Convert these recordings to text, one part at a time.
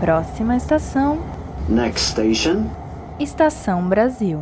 Próxima estação. Next station. Estação Brasil.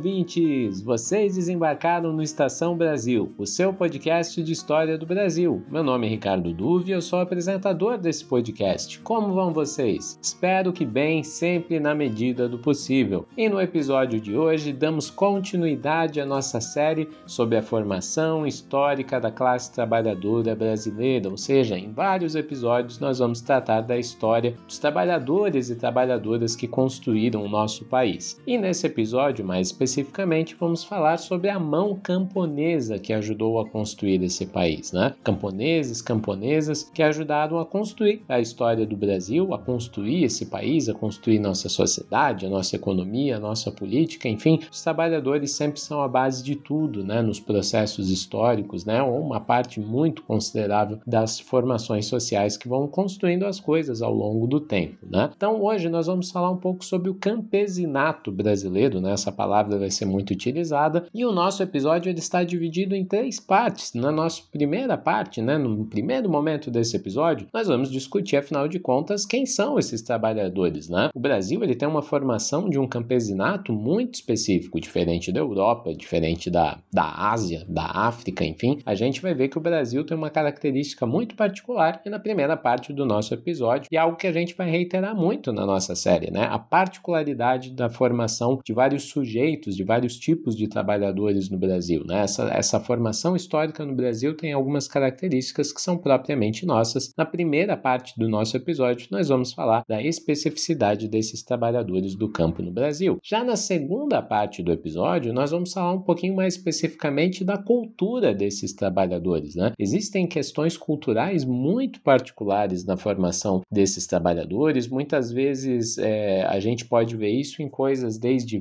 Ouvintes! Vocês desembarcaram no Estação Brasil, o seu podcast de história do Brasil. Meu nome é Ricardo Duve e eu sou apresentador desse podcast. Como vão vocês? Espero que bem, sempre na medida do possível. E no episódio de hoje damos continuidade à nossa série sobre a formação histórica da classe trabalhadora brasileira, ou seja, em vários episódios nós vamos tratar da história dos trabalhadores e trabalhadoras que construíram o nosso país. E nesse episódio mais especificamente vamos falar sobre a mão camponesa que ajudou a construir esse país, né? Camponeses, camponesas que ajudaram a construir a história do Brasil, a construir esse país, a construir nossa sociedade, a nossa economia, a nossa política, enfim, os trabalhadores sempre são a base de tudo, né? Nos processos históricos, né? Ou uma parte muito considerável das formações sociais que vão construindo as coisas ao longo do tempo, né? Então hoje nós vamos falar um pouco sobre o campesinato brasileiro, né? Essa palavra vai ser muito utilizada. E o nosso episódio ele está dividido em três partes. Na nossa primeira parte, né, no primeiro momento desse episódio, nós vamos discutir, afinal de contas, quem são esses trabalhadores. Né? O Brasil ele tem uma formação de um campesinato muito específico, diferente da Europa, diferente da, da Ásia, da África, enfim. A gente vai ver que o Brasil tem uma característica muito particular e na primeira parte do nosso episódio, e algo que a gente vai reiterar muito na nossa série, né? A particularidade da formação de vários sujeitos de vários tipos de trabalhadores no Brasil. Né? Essa, essa formação histórica no Brasil tem algumas características que são propriamente nossas. Na primeira parte do nosso episódio, nós vamos falar da especificidade desses trabalhadores do campo no Brasil. Já na segunda parte do episódio, nós vamos falar um pouquinho mais especificamente da cultura desses trabalhadores. Né? Existem questões culturais muito particulares na formação desses trabalhadores. Muitas vezes é, a gente pode ver isso em coisas desde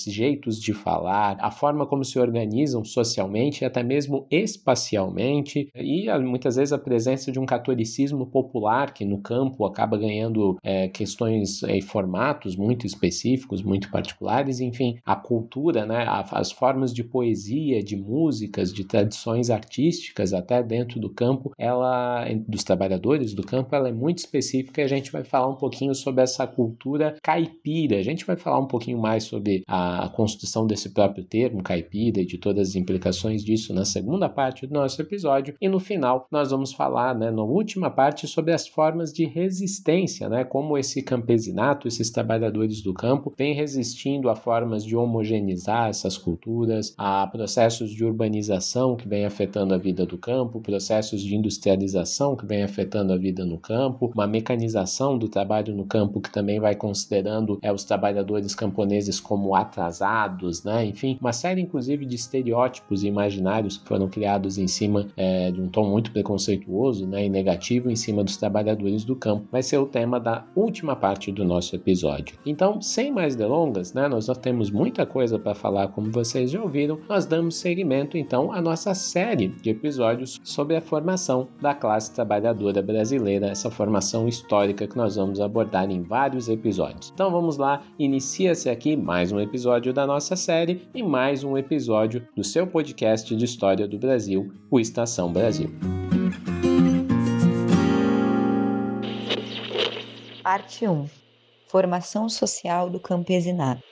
jeitos de falar, a forma como se organizam socialmente, até mesmo espacialmente, e muitas vezes a presença de um catolicismo popular que no campo acaba ganhando é, questões e é, formatos muito específicos, muito particulares, enfim, a cultura, né, as formas de poesia, de músicas, de tradições artísticas até dentro do campo, ela dos trabalhadores do campo, ela é muito específica e a gente vai falar um pouquinho sobre essa cultura caipira. A gente vai falar um pouquinho mais sobre a, construção desse próprio termo, caipira, e de todas as implicações disso na segunda parte do nosso episódio. E no final, nós vamos falar, né, na última parte, sobre as formas de resistência, né, como esse campesinato, esses trabalhadores do campo, vem resistindo a formas de homogeneizar essas culturas, a processos de urbanização que vem afetando a vida do campo, processos de industrialização que vem afetando a vida no campo, uma mecanização do trabalho no campo que também vai considerando é, os trabalhadores camponeses como atrasados, né? Enfim, uma série inclusive de estereótipos imaginários que foram criados em cima é, de um tom muito preconceituoso, né? E negativo em cima dos trabalhadores do campo. Vai ser o tema da última parte do nosso episódio. Então, sem mais delongas, né? Nós já temos muita coisa para falar, como vocês já ouviram. Nós damos seguimento então à nossa série de episódios sobre a formação da classe trabalhadora brasileira, essa formação histórica que nós vamos abordar em vários episódios. Então vamos lá, inicia-se aqui mais um episódio da nossa série e mais um episódio do seu podcast de história do Brasil, o Estação Brasil. Parte 1 Formação Social do Campesinato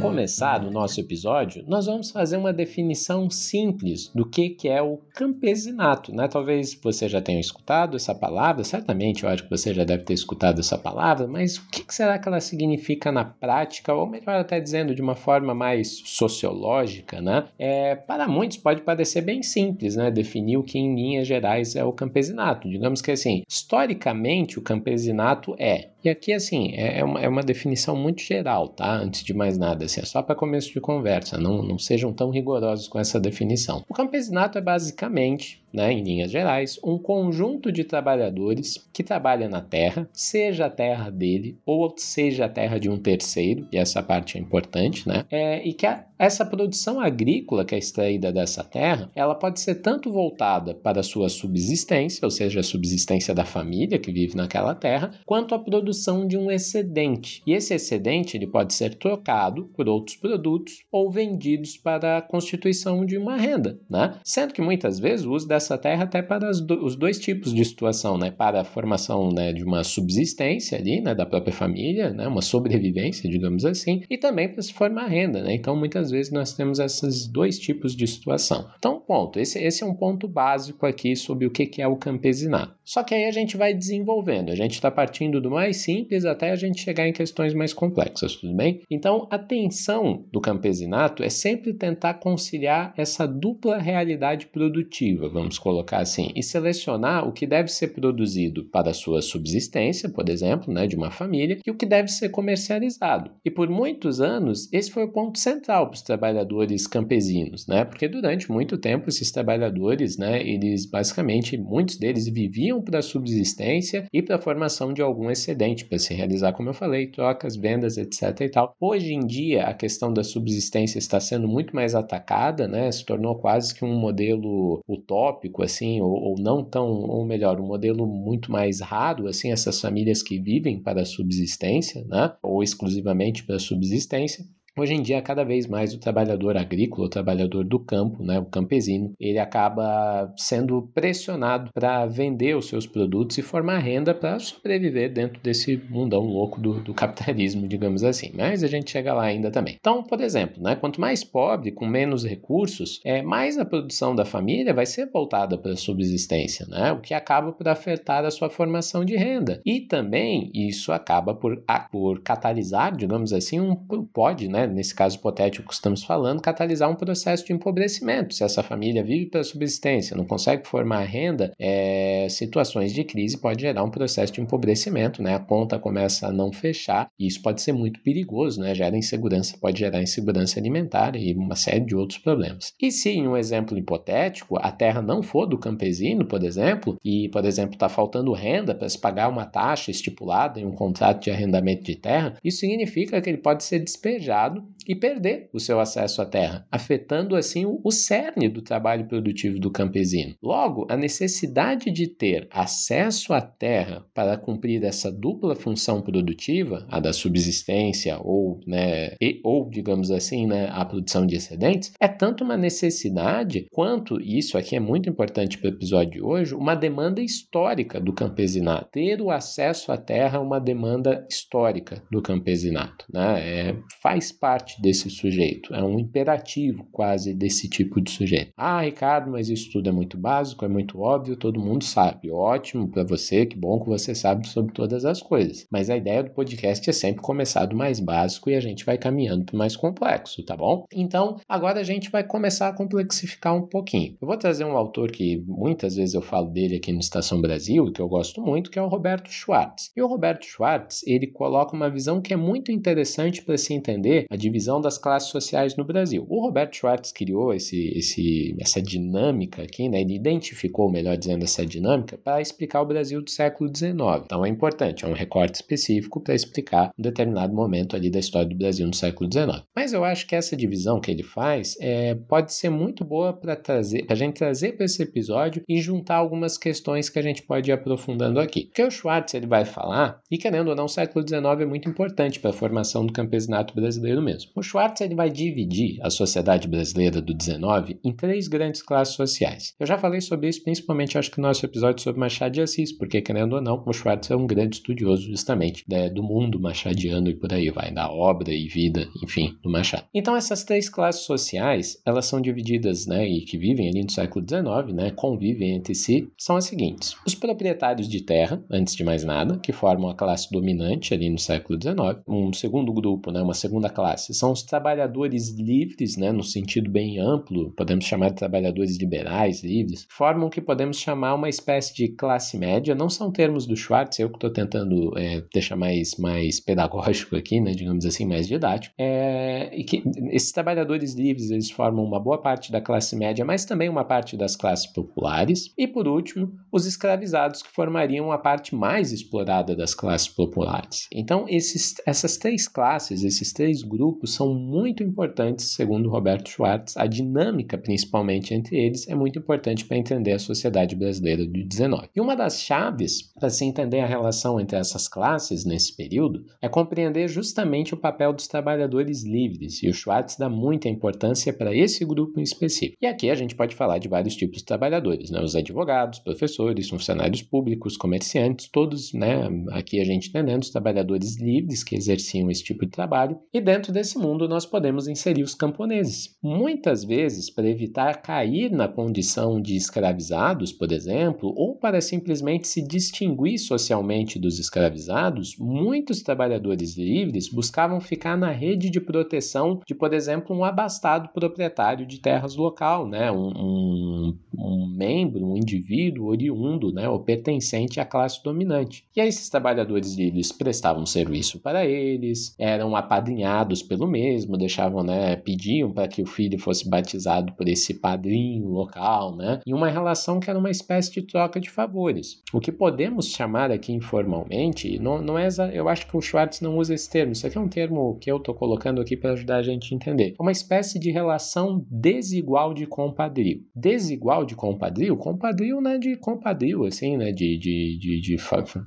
começar o nosso episódio, nós vamos fazer uma definição simples do que, que é o campesinato. Né? Talvez você já tenha escutado essa palavra, certamente eu acho que você já deve ter escutado essa palavra, mas o que, que será que ela significa na prática, ou melhor até dizendo de uma forma mais sociológica? Né? É, para muitos pode parecer bem simples né? definir o que em linhas gerais é o campesinato. Digamos que assim, historicamente o campesinato é e aqui, assim, é, é uma, é uma definição muito geral, tá? Antes de mais nada, assim, é só para começo de conversa, não, não sejam tão rigorosos com essa definição. O campesinato é basicamente né, em linhas gerais, um conjunto de trabalhadores que trabalha na terra, seja a terra dele ou seja a terra de um terceiro, e essa parte é importante, né? É, e que a, essa produção agrícola que é extraída dessa terra, ela pode ser tanto voltada para a sua subsistência, ou seja, a subsistência da família que vive naquela terra, quanto a produção de um excedente. E esse excedente ele pode ser trocado por outros produtos ou vendidos para a constituição de uma renda, né? Sendo que muitas vezes o uso dessa terra até para do, os dois tipos de situação, né? Para a formação né, de uma subsistência ali, né, da própria família, né, uma sobrevivência, digamos assim, e também para se formar renda, né? Então muitas vezes nós temos esses dois tipos de situação. Então, ponto. Esse, esse é um ponto básico aqui sobre o que, que é o campesinato. Só que aí a gente vai desenvolvendo. A gente está partindo do mais simples até a gente chegar em questões mais complexas, tudo bem? Então, a tensão do campesinato é sempre tentar conciliar essa dupla realidade produtiva, vamos colocar assim, e selecionar o que deve ser produzido para a sua subsistência, por exemplo, né, de uma família, e o que deve ser comercializado. E por muitos anos, esse foi o ponto central para os trabalhadores campesinos, né? Porque durante muito tempo esses trabalhadores, né, eles basicamente muitos deles viviam para a subsistência e para a formação de algum excedente, para se realizar, como eu falei, trocas, vendas, etc. e tal. Hoje em dia, a questão da subsistência está sendo muito mais atacada, né? Se tornou quase que um modelo utópico, assim, ou, ou não tão, ou melhor, um modelo muito mais raro, assim, essas famílias que vivem para a subsistência, né? Ou exclusivamente para a subsistência. Hoje em dia, cada vez mais o trabalhador agrícola, o trabalhador do campo, né, o campesino, ele acaba sendo pressionado para vender os seus produtos e formar renda para sobreviver dentro desse mundão louco do, do, capitalismo, digamos assim. Mas a gente chega lá ainda também. Então, por exemplo, né, quanto mais pobre, com menos recursos, é, mais a produção da família vai ser voltada para a subsistência, né, o que acaba por afetar a sua formação de renda. E também isso acaba por, por catalisar, digamos assim, um pode, né, nesse caso hipotético que estamos falando, catalisar um processo de empobrecimento. Se essa família vive pela subsistência, não consegue formar renda, é, situações de crise pode gerar um processo de empobrecimento, né? A conta começa a não fechar e isso pode ser muito perigoso, né? Gera insegurança, pode gerar insegurança alimentar e uma série de outros problemas. E se em um exemplo hipotético a terra não for do campesino, por exemplo, e por exemplo está faltando renda para se pagar uma taxa estipulada em um contrato de arrendamento de terra, isso significa que ele pode ser despejado God e perder o seu acesso à terra, afetando assim o cerne do trabalho produtivo do campesino. Logo, a necessidade de ter acesso à terra para cumprir essa dupla função produtiva, a da subsistência ou, né, e, ou digamos assim, né, a produção de excedentes, é tanto uma necessidade quanto, e isso aqui é muito importante para o episódio de hoje, uma demanda histórica do campesinato. Ter o acesso à terra é uma demanda histórica do campesinato. Né? É, faz parte parte desse sujeito, é um imperativo quase desse tipo de sujeito. Ah, Ricardo, mas isso tudo é muito básico, é muito óbvio, todo mundo sabe. Ótimo para você, que bom que você sabe sobre todas as coisas. Mas a ideia do podcast é sempre começar do mais básico e a gente vai caminhando para o mais complexo, tá bom? Então, agora a gente vai começar a complexificar um pouquinho. Eu vou trazer um autor que muitas vezes eu falo dele aqui no Estação Brasil, que eu gosto muito, que é o Roberto Schwartz. E o Roberto Schwartz, ele coloca uma visão que é muito interessante para se entender a divisão das classes sociais no Brasil. O Roberto Schwartz criou esse, esse, essa dinâmica aqui, né? ele identificou, melhor dizendo, essa dinâmica para explicar o Brasil do século XIX. Então é importante, é um recorte específico para explicar um determinado momento ali da história do Brasil no século XIX. Mas eu acho que essa divisão que ele faz é, pode ser muito boa para trazer, a gente trazer para esse episódio e juntar algumas questões que a gente pode ir aprofundando aqui. Porque o Schwartz ele vai falar, e querendo ou não, o século XIX é muito importante para a formação do campesinato brasileiro mesmo. O Schwartz ele vai dividir a sociedade brasileira do 19 em três grandes classes sociais. Eu já falei sobre isso, principalmente acho que no nosso episódio sobre Machado de Assis, porque querendo ou não, o Schwartz é um grande estudioso justamente né, do mundo machadiano e por aí vai, da obra e vida, enfim, do Machado. Então essas três classes sociais, elas são divididas, né, e que vivem ali no século 19, né, convivem entre si, são as seguintes: os proprietários de terra, antes de mais nada, que formam a classe dominante ali no século 19. Um segundo grupo, né, uma segunda classe, são são os trabalhadores livres, né, no sentido bem amplo, podemos chamar de trabalhadores liberais, livres, formam o que podemos chamar uma espécie de classe média, não são termos do Schwartz, eu que estou tentando é, deixar mais, mais pedagógico aqui, né, digamos assim, mais didático, é, e que esses trabalhadores livres, eles formam uma boa parte da classe média, mas também uma parte das classes populares, e por último, os escravizados que formariam a parte mais explorada das classes populares. Então, esses, essas três classes, esses três grupos são muito importantes, segundo Roberto Schwartz. A dinâmica, principalmente entre eles, é muito importante para entender a sociedade brasileira do 19. E uma das chaves para se entender a relação entre essas classes nesse período é compreender justamente o papel dos trabalhadores livres, e o Schwartz dá muita importância para esse grupo em específico. E aqui a gente pode falar de vários tipos de trabalhadores, né? os advogados, professores, funcionários públicos, comerciantes, todos, né? aqui a gente entendendo os trabalhadores livres que exerciam esse tipo de trabalho, e dentro desse mundo nós podemos inserir os camponeses. Muitas vezes, para evitar cair na condição de escravizados, por exemplo, ou para simplesmente se distinguir socialmente dos escravizados, muitos trabalhadores livres buscavam ficar na rede de proteção de, por exemplo, um abastado proprietário de terras local, né? um, um, um membro, um indivíduo oriundo né? ou pertencente à classe dominante. E aí esses trabalhadores livres prestavam serviço para eles, eram apadrinhados pelo mesmo, deixavam, né, pediam para que o filho fosse batizado por esse padrinho local, né? E uma relação que era uma espécie de troca de favores. O que podemos chamar aqui informalmente, não, não é, eu acho que o Schwartz não usa esse termo, isso aqui é um termo que eu estou colocando aqui para ajudar a gente a entender. Uma espécie de relação desigual de compadrio. Desigual de compadrio? Compadrio, né, de compadrio, assim, né, de, de, de, de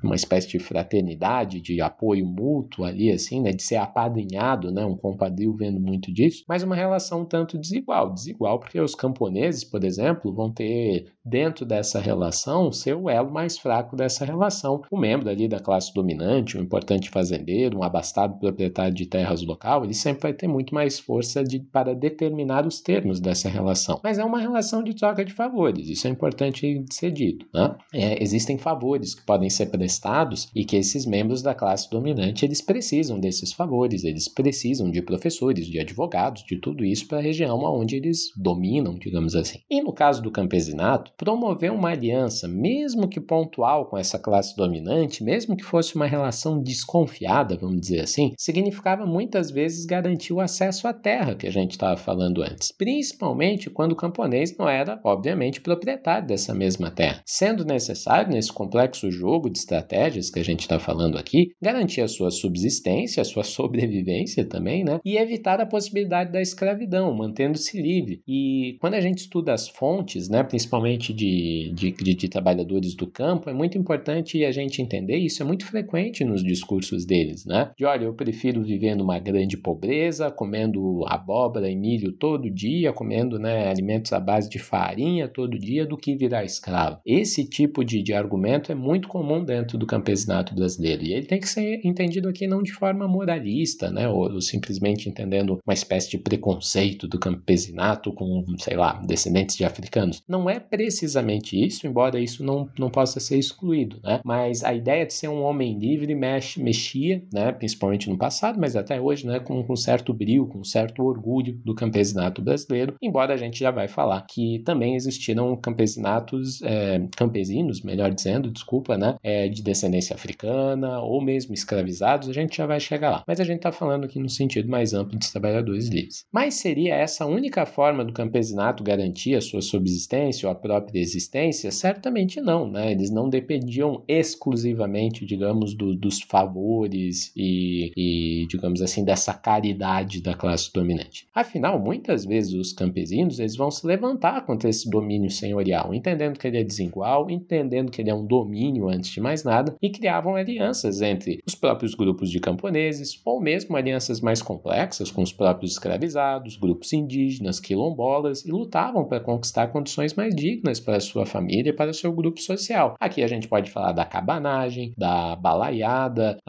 uma espécie de fraternidade, de apoio mútuo ali, assim, né, de ser apadrinhado, né, um compadrio vendo muito disso, mas uma relação tanto desigual. Desigual porque os camponeses, por exemplo, vão ter dentro dessa relação o elo mais fraco dessa relação. O membro ali da classe dominante, um importante fazendeiro, um abastado proprietário de terras local, ele sempre vai ter muito mais força de, para determinar os termos dessa relação. Mas é uma relação de troca de favores, isso é importante ser dito. Né? É, existem favores que podem ser prestados e que esses membros da classe dominante eles precisam desses favores, eles precisam de professores, de advogados, de tudo isso para a região onde eles dominam, digamos assim. E no caso do campesinato, promover uma aliança, mesmo que pontual, com essa classe dominante, mesmo que fosse uma relação desconfiada, vamos dizer assim, significava muitas vezes garantir o acesso à terra que a gente estava falando antes, principalmente quando o camponês não era, obviamente, proprietário dessa mesma terra. Sendo necessário, nesse complexo jogo de estratégias que a gente está falando aqui, garantir a sua subsistência, a sua sobrevivência também, né? E evitar a possibilidade da escravidão, mantendo-se livre. E quando a gente estuda as fontes, né, principalmente de, de, de, de trabalhadores do campo, é muito importante a gente entender isso, é muito frequente nos discursos deles, né? De olha, eu prefiro viver numa grande pobreza, comendo abóbora e milho todo dia, comendo né, alimentos à base de farinha todo dia, do que virar escravo. Esse tipo de, de argumento é muito comum dentro do campesinato brasileiro e ele tem que ser entendido aqui não de forma moralista, né? Ou, ou simplesmente entendendo uma espécie de preconceito do campesinato com, sei lá, descendentes de africanos. Não é precisamente isso, embora isso não, não possa ser excluído, né? Mas a ideia de ser um homem livre mexe, mexia, né? Principalmente no passado, mas até hoje, né? Com, com certo brilho, com certo orgulho do campesinato brasileiro, embora a gente já vai falar que também existiram campesinatos, é, campesinos, melhor dizendo, desculpa, né? É, de descendência africana ou mesmo escravizados, a gente já vai chegar lá. Mas a gente está falando aqui no sentido mais amplo dos trabalhadores livres. Mas seria essa a única forma do campesinato garantir a sua subsistência ou a própria existência? Certamente não, né? Eles não dependiam exclusivamente, digamos, do, dos favores e, e, digamos assim, dessa caridade da classe dominante. Afinal, muitas vezes os campesinos eles vão se levantar contra esse domínio senhorial, entendendo que ele é desigual, entendendo que ele é um domínio antes de mais nada, e criavam alianças entre os próprios grupos de camponeses ou mesmo alianças mais complexas com os próprios escravizados, grupos indígenas, quilombolas e lutavam para conquistar condições mais dignas para sua família e para seu grupo social. Aqui a gente pode falar da cabanagem, da balaiada,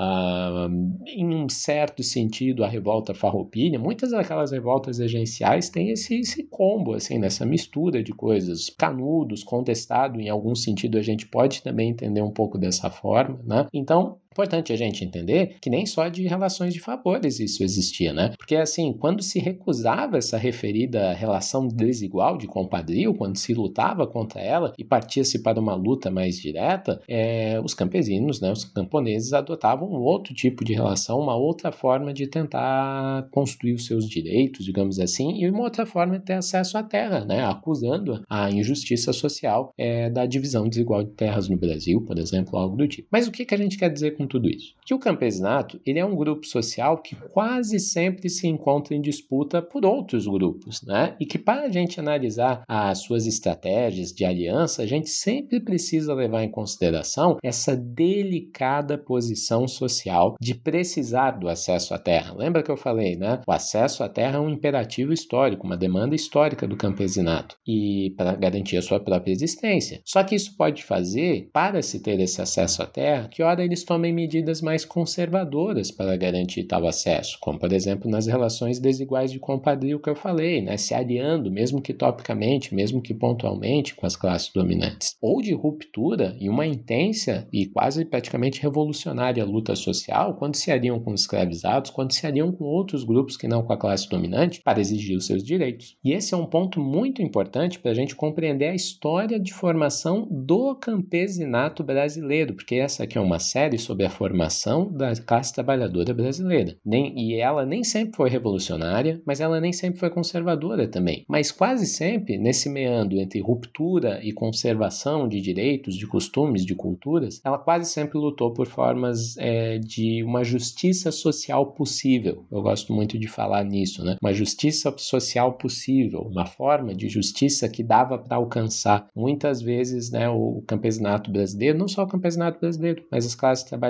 em um certo sentido a revolta farroupilha. Muitas daquelas revoltas regenciais têm esse, esse combo, assim, nessa mistura de coisas. Canudos, contestado, em algum sentido a gente pode também entender um pouco dessa forma, né? Então, Importante a gente entender que nem só de relações de favores isso existia, né? Porque assim, quando se recusava essa referida relação desigual de compadrio, quando se lutava contra ela e partia-se para uma luta mais direta, é, os campesinos, né, os camponeses adotavam um outro tipo de relação, uma outra forma de tentar construir os seus direitos, digamos assim, e uma outra forma de ter acesso à terra, né, acusando a injustiça social é, da divisão desigual de terras no Brasil, por exemplo, algo do tipo. Mas o que, que a gente quer dizer com tudo isso? Que o campesinato ele é um grupo social que quase sempre se encontra em disputa por outros grupos, né? E que para a gente analisar as suas estratégias de aliança, a gente sempre precisa levar em consideração essa delicada posição social de precisar do acesso à terra. Lembra que eu falei, né? O acesso à terra é um imperativo histórico, uma demanda histórica do campesinato e para garantir a sua própria existência. Só que isso pode fazer, para se ter esse acesso à terra, que ora eles tomem medidas mais conservadoras para garantir tal acesso, como por exemplo nas relações desiguais de compadrio que eu falei, né? Se aliando, mesmo que topicamente, mesmo que pontualmente, com as classes dominantes, ou de ruptura e uma intensa e quase praticamente revolucionária luta social quando se aliam com os escravizados, quando se aliam com outros grupos que não com a classe dominante para exigir os seus direitos. E esse é um ponto muito importante para a gente compreender a história de formação do campesinato brasileiro, porque essa aqui é uma série sobre a formação da classe trabalhadora brasileira. Nem, e ela nem sempre foi revolucionária, mas ela nem sempre foi conservadora também. Mas quase sempre, nesse meandro entre ruptura e conservação de direitos, de costumes, de culturas, ela quase sempre lutou por formas é, de uma justiça social possível. Eu gosto muito de falar nisso, né? Uma justiça social possível, uma forma de justiça que dava para alcançar muitas vezes, né, o campesinato brasileiro, não só o campesinato brasileiro, mas as classes trabalhadoras,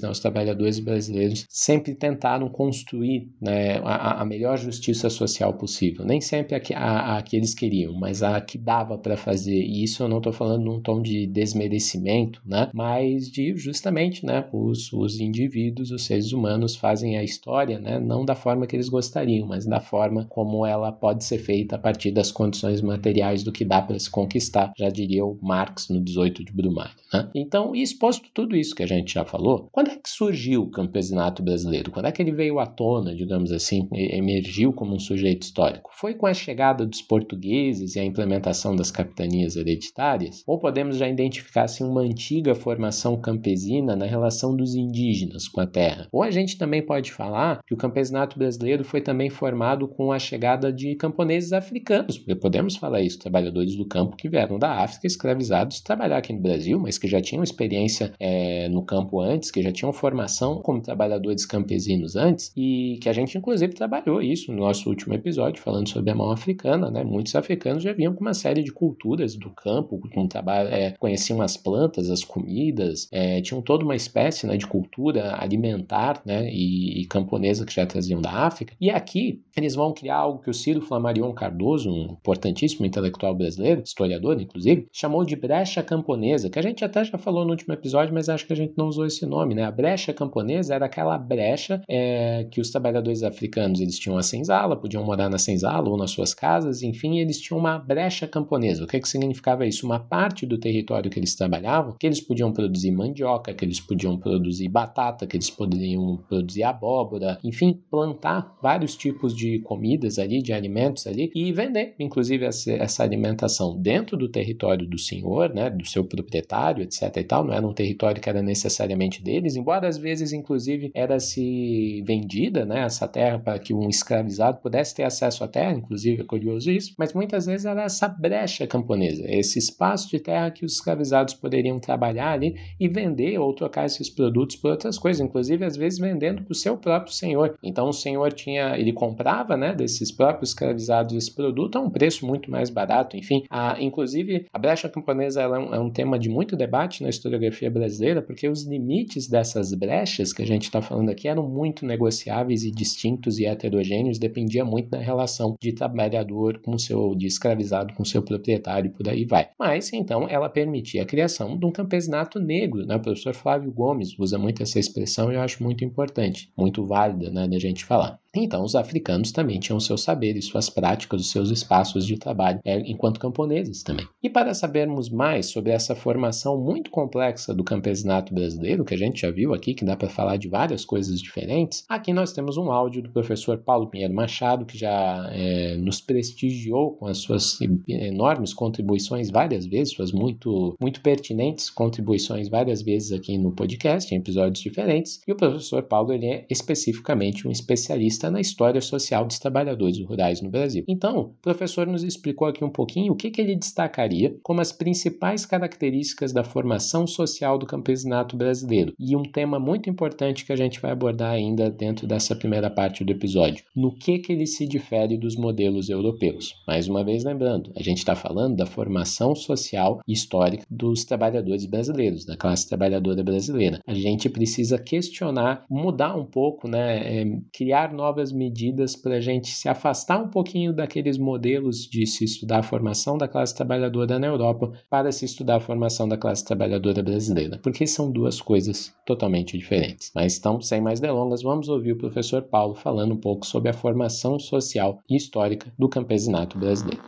né, os trabalhadores brasileiros sempre tentaram construir né, a, a melhor justiça social possível. Nem sempre a que, a, a que eles queriam, mas a que dava para fazer. E isso eu não estou falando num tom de desmerecimento, né? mas de justamente né, os, os indivíduos, os seres humanos fazem a história né, não da forma que eles gostariam, mas da forma como ela pode ser feita a partir das condições materiais do que dá para se conquistar, já diria o Marx no 18 de Brumário. Né? Então, exposto tudo isso que a gente já falou, quando é que surgiu o campesinato brasileiro? Quando é que ele veio à tona, digamos assim, emergiu como um sujeito histórico? Foi com a chegada dos portugueses e a implementação das capitanias hereditárias? Ou podemos já identificar assim, uma antiga formação campesina na relação dos indígenas com a terra? Ou a gente também pode falar que o campesinato brasileiro foi também formado com a chegada de camponeses africanos, porque podemos falar isso, trabalhadores do campo que vieram da África escravizados trabalhar aqui no Brasil, mas que já tinham experiência é, no campo antes, que já tinham formação como trabalhadores campesinos antes, e que a gente inclusive trabalhou isso no nosso último episódio, falando sobre a mão africana, né? Muitos africanos já vinham com uma série de culturas do campo, trabalho, é, conheciam as plantas, as comidas, é, tinham toda uma espécie né, de cultura alimentar né, e, e camponesa que já traziam da África. E aqui eles vão criar algo que o Ciro Flamarion Cardoso, um importantíssimo intelectual brasileiro, historiador inclusive, chamou de brecha camponesa, que a gente até já falou no último episódio, mas acho que a gente não usou esse nome, né? A brecha camponesa era aquela brecha é, que os trabalhadores africanos eles tinham a senzala, podiam morar na senzala ou nas suas casas, enfim, eles tinham uma brecha camponesa. O que, que significava isso? Uma parte do território que eles trabalhavam, que eles podiam produzir mandioca, que eles podiam produzir batata, que eles poderiam produzir abóbora, enfim, plantar vários tipos de comidas ali, de alimentos ali e vender, inclusive essa, essa alimentação dentro do território do senhor, né, do seu proprietário, etc e tal, não era um território que era necessariamente deles, embora às vezes, inclusive, era se vendida, né, essa terra para que um escravizado pudesse ter acesso à terra, inclusive é curioso isso, mas muitas vezes era essa brecha camponesa, esse espaço de terra que os escravizados poderiam trabalhar ali e vender ou trocar esses produtos por outras coisas, inclusive às vezes vendendo para o seu próprio senhor. Então o senhor tinha, ele comprava, né, desses próprios escravizados esse produto a um preço muito mais barato, enfim, a, inclusive a brecha camponesa é um, é um tema de muito debate na historiografia brasileira, porque os limites dessas brechas que a gente está falando aqui eram muito negociáveis e distintos e heterogêneos, dependia muito da relação de trabalhador com seu, de escravizado com seu proprietário, por aí vai. Mas então ela permitia a criação de um campesinato negro, né? O professor Flávio Gomes usa muito essa expressão e eu acho muito importante, muito válida, né, da gente falar. Então, os africanos também tinham seus saberes, suas práticas, os seus espaços de trabalho, é, enquanto camponeses também. E para sabermos mais sobre essa formação muito complexa do campesinato brasileiro, que a gente já viu aqui, que dá para falar de várias coisas diferentes, aqui nós temos um áudio do professor Paulo Pinheiro Machado, que já é, nos prestigiou com as suas enormes contribuições várias vezes, suas muito, muito pertinentes contribuições várias vezes aqui no podcast, em episódios diferentes. E o professor Paulo ele é especificamente um especialista na história social dos trabalhadores rurais no Brasil. Então, o professor nos explicou aqui um pouquinho o que, que ele destacaria como as principais características da formação social do campesinato brasileiro. E um tema muito importante que a gente vai abordar ainda dentro dessa primeira parte do episódio: no que, que ele se difere dos modelos europeus. Mais uma vez lembrando, a gente está falando da formação social e histórica dos trabalhadores brasileiros, da classe trabalhadora brasileira. A gente precisa questionar, mudar um pouco, né, é, criar novas medidas para a gente se afastar um pouquinho daqueles modelos de se estudar a formação da classe trabalhadora na Europa para se estudar a formação da classe trabalhadora brasileira, porque são duas coisas totalmente diferentes. Mas então, sem mais delongas, vamos ouvir o professor Paulo falando um pouco sobre a formação social e histórica do campesinato brasileiro.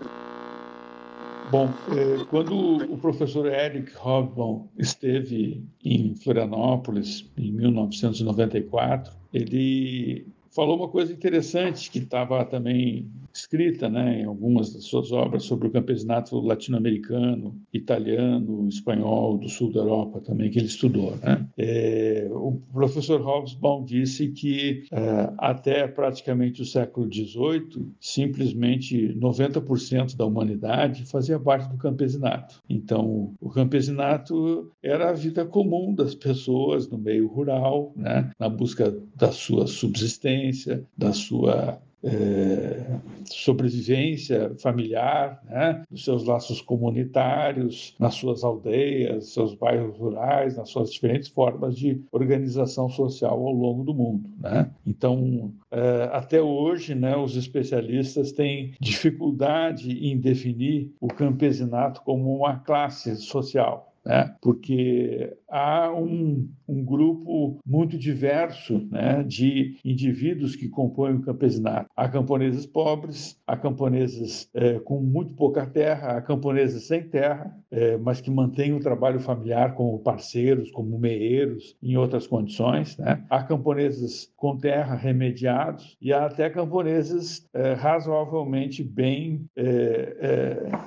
Bom, é, quando o professor Eric Hobsbawm esteve em Florianópolis em 1994, ele falou uma coisa interessante que estava também escrita né, em algumas das suas obras sobre o campesinato latino-americano, italiano, espanhol, do sul da Europa também, que ele estudou. Né? É, o professor Hobsbawm disse que é, até praticamente o século XVIII, simplesmente 90% da humanidade fazia parte do campesinato. Então, o campesinato era a vida comum das pessoas no meio rural, né, na busca da sua subsistência, da sua é, sobrevivência familiar, né, dos seus laços comunitários, nas suas aldeias, seus bairros rurais, nas suas diferentes formas de organização social ao longo do mundo. Né? Então, é, até hoje, né, os especialistas têm dificuldade em definir o campesinato como uma classe social né? porque há um, um grupo muito diverso né, de indivíduos que compõem o campesinato. Há camponeses pobres, há camponeses é, com muito pouca terra, há camponeses sem terra, é, mas que mantêm o trabalho familiar como parceiros, como meeiros, em outras condições. Né? Há camponeses com terra remediados e há até camponeses é, razoavelmente bem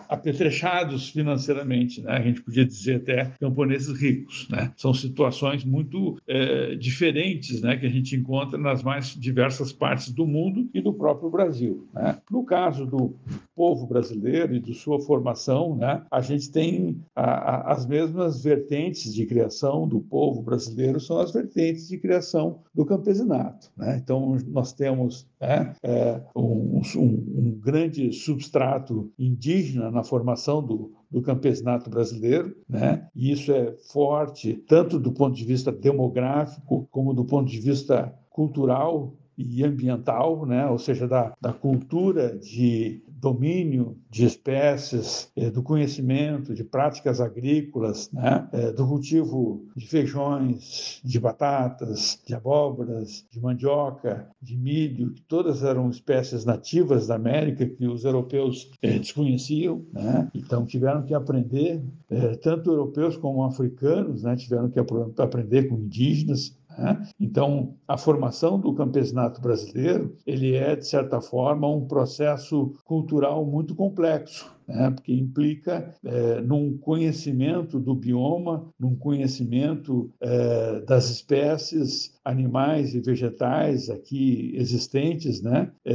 apetrechados financeiramente. Né? A gente podia dizer até camponeses ricos. Né? São situações muito é, diferentes né, que a gente encontra nas mais diversas partes do mundo e do próprio Brasil. Né? No caso do povo brasileiro e de sua formação, né, a gente tem a, a, as mesmas vertentes de criação do povo brasileiro, são as vertentes de criação do campesinato. Né? Então, nós temos né, é, um, um, um grande substrato indígena na formação do, do campesinato brasileiro, né? E isso é forte tanto do ponto de vista demográfico como do ponto de vista cultural e ambiental, né? ou seja, da, da cultura de domínio de espécies, é, do conhecimento de práticas agrícolas, né? é, do cultivo de feijões, de batatas, de abóboras, de mandioca, de milho, que todas eram espécies nativas da América que os europeus é, desconheciam, né? então tiveram que aprender, tanto europeus como africanos, né? tiveram que aprender com indígenas? Então, a formação do campesinato brasileiro ele é de certa forma um processo cultural muito complexo né, porque implica é, num conhecimento do bioma, num conhecimento é, das espécies animais e vegetais aqui existentes, né, é,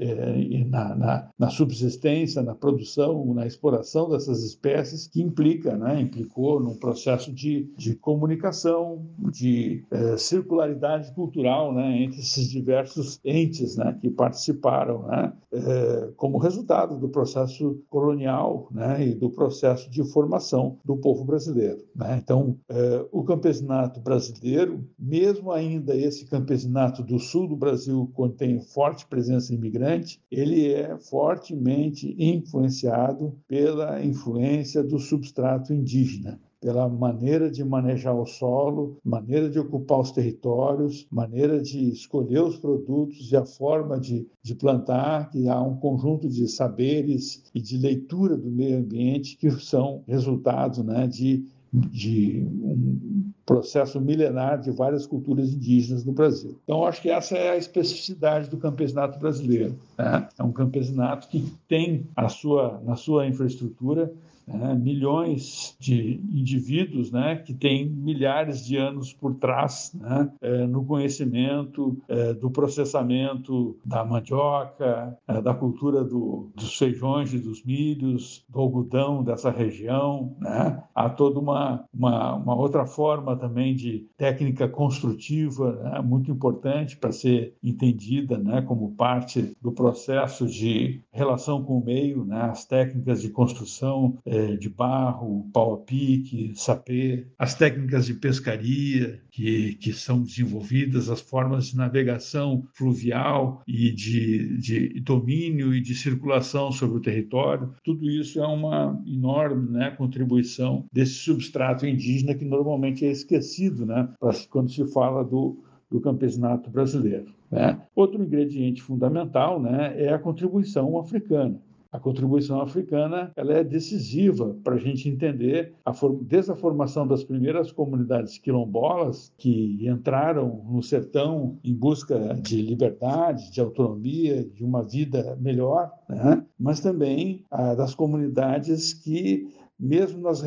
é na, na, na, subsistência, na produção, na exploração dessas espécies, que implica, né, implicou num processo de, de comunicação, de é, circularidade cultural né, entre esses diversos entes né, que participaram, né, é, como resultado do processo colonial colonial né, e do processo de formação do povo brasileiro. Né? Então, é, o campesinato brasileiro, mesmo ainda esse campesinato do sul do Brasil, quando tem forte presença imigrante, ele é fortemente influenciado pela influência do substrato indígena pela maneira de manejar o solo, maneira de ocupar os territórios, maneira de escolher os produtos e a forma de, de plantar, que há um conjunto de saberes e de leitura do meio ambiente que são resultados né, de, de um processo milenar de várias culturas indígenas no Brasil. Então, acho que essa é a especificidade do campesinato brasileiro. Né? É um campesinato que tem a sua, na sua infraestrutura né, milhões de indivíduos né, que têm milhares de anos por trás né, é, no conhecimento é, do processamento da mandioca, é, da cultura do, dos feijões e dos milhos, do algodão dessa região. Né. Há toda uma, uma, uma, outra forma também de técnica construtiva né, muito importante para ser entendida né, como parte do processo de relação com o meio, né, as técnicas de construção é, de barro, pau a pique, sapê, as técnicas de pescaria que, que são desenvolvidas, as formas de navegação fluvial e de, de domínio e de circulação sobre o território, tudo isso é uma enorme né, contribuição desse substrato indígena que normalmente é esquecido né, quando se fala do, do campesinato brasileiro. Né? Outro ingrediente fundamental né, é a contribuição africana. A contribuição africana ela é decisiva para a gente entender, a desde a formação das primeiras comunidades quilombolas que entraram no sertão em busca de liberdade, de autonomia, de uma vida melhor, né? mas também a, das comunidades que mesmo nas,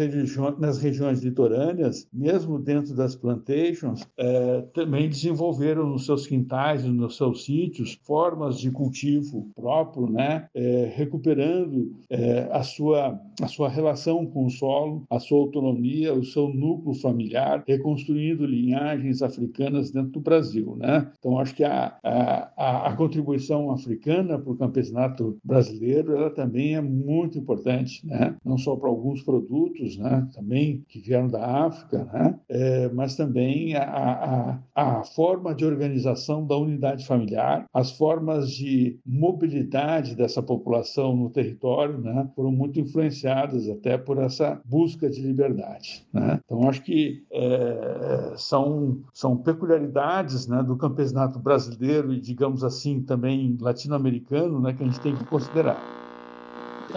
nas regiões litorâneas, mesmo dentro das plantations, é, também desenvolveram nos seus quintais, nos seus sítios, formas de cultivo próprio, né? É, recuperando é, a, sua, a sua relação com o solo, a sua autonomia, o seu núcleo familiar, reconstruindo linhagens africanas dentro do Brasil. Né? Então, acho que a, a, a contribuição africana para o campesinato brasileiro ela também é muito importante, né? não só para alguns produtos, né, também que vieram da África, né, é, mas também a, a, a forma de organização da unidade familiar, as formas de mobilidade dessa população no território, né, foram muito influenciadas até por essa busca de liberdade. Né? Então, acho que é, são, são peculiaridades né, do campesinato brasileiro e, digamos assim, também latino-americano né, que a gente tem que considerar.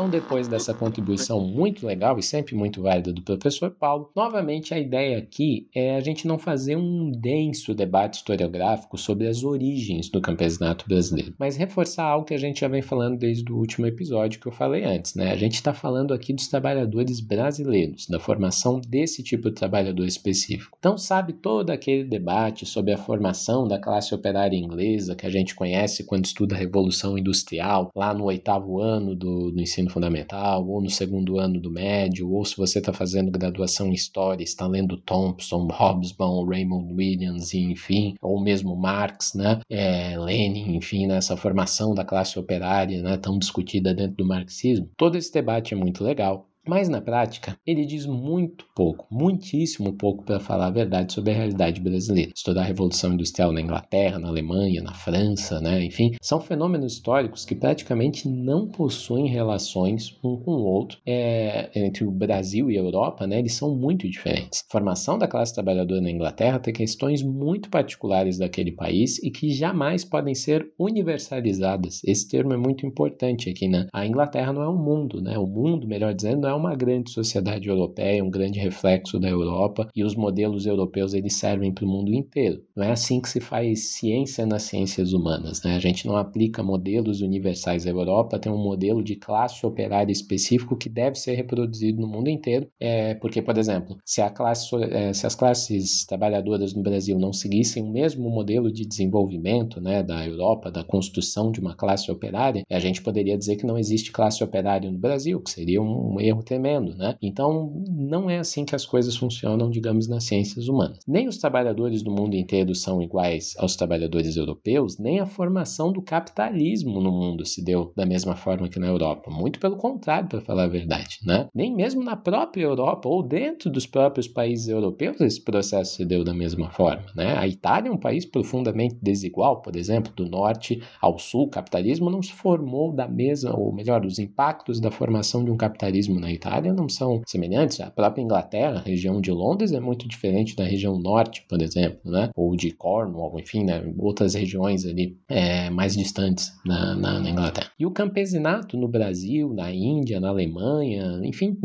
Então, depois dessa contribuição muito legal e sempre muito válida do professor Paulo, novamente a ideia aqui é a gente não fazer um denso debate historiográfico sobre as origens do campesinato brasileiro, mas reforçar algo que a gente já vem falando desde o último episódio que eu falei antes, né? A gente está falando aqui dos trabalhadores brasileiros, da formação desse tipo de trabalhador específico. Então, sabe todo aquele debate sobre a formação da classe operária inglesa que a gente conhece quando estuda a Revolução Industrial, lá no oitavo ano do, do ensino ensino fundamental, ou no segundo ano do médio, ou se você está fazendo graduação em História, está lendo Thompson, Hobsbawm, Raymond Williams, enfim, ou mesmo Marx, né, é, Lenin, enfim, nessa né, formação da classe operária, né, tão discutida dentro do marxismo. Todo esse debate é muito legal. Mas na prática, ele diz muito pouco, muitíssimo pouco para falar a verdade sobre a realidade brasileira. Estudar a Revolução Industrial na Inglaterra, na Alemanha, na França, né? enfim, são fenômenos históricos que praticamente não possuem relações um com o outro é, entre o Brasil e a Europa, né? eles são muito diferentes. A formação da classe trabalhadora na Inglaterra tem questões muito particulares daquele país e que jamais podem ser universalizadas. Esse termo é muito importante aqui, né? A Inglaterra não é o mundo, né? O mundo, melhor dizendo, é uma grande sociedade europeia, um grande reflexo da Europa, e os modelos europeus eles servem para o mundo inteiro. Não é assim que se faz ciência nas ciências humanas, né? A gente não aplica modelos universais à Europa, tem um modelo de classe operária específico que deve ser reproduzido no mundo inteiro, é, porque, por exemplo, se, classe, é, se as classes trabalhadoras no Brasil não seguissem o mesmo modelo de desenvolvimento né, da Europa, da construção de uma classe operária, a gente poderia dizer que não existe classe operária no Brasil, que seria um erro erro tremendo, né? Então, não é assim que as coisas funcionam, digamos, nas ciências humanas. Nem os trabalhadores do mundo inteiro são iguais aos trabalhadores europeus, nem a formação do capitalismo no mundo se deu da mesma forma que na Europa. Muito pelo contrário, para falar a verdade, né? Nem mesmo na própria Europa ou dentro dos próprios países europeus esse processo se deu da mesma forma, né? A Itália é um país profundamente desigual, por exemplo, do norte ao sul, o capitalismo não se formou da mesma, ou melhor, os impactos da formação de um capitalismo na Itália não são semelhantes. A própria Inglaterra, a região de Londres é muito diferente da região norte, por exemplo, né? Ou de Cornwall, enfim, né? outras regiões ali é, mais distantes na, na, na, Inglaterra. E o campesinato no Brasil, na Índia, na Alemanha, enfim,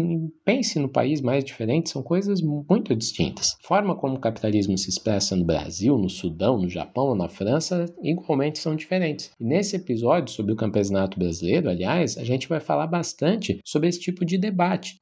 pense no país mais diferente, são coisas muito distintas. A forma como o capitalismo se expressa no Brasil, no Sudão, no Japão na França, igualmente são diferentes. E nesse episódio sobre o campesinato brasileiro, aliás, a gente vai falar bastante sobre esse tipo de debate.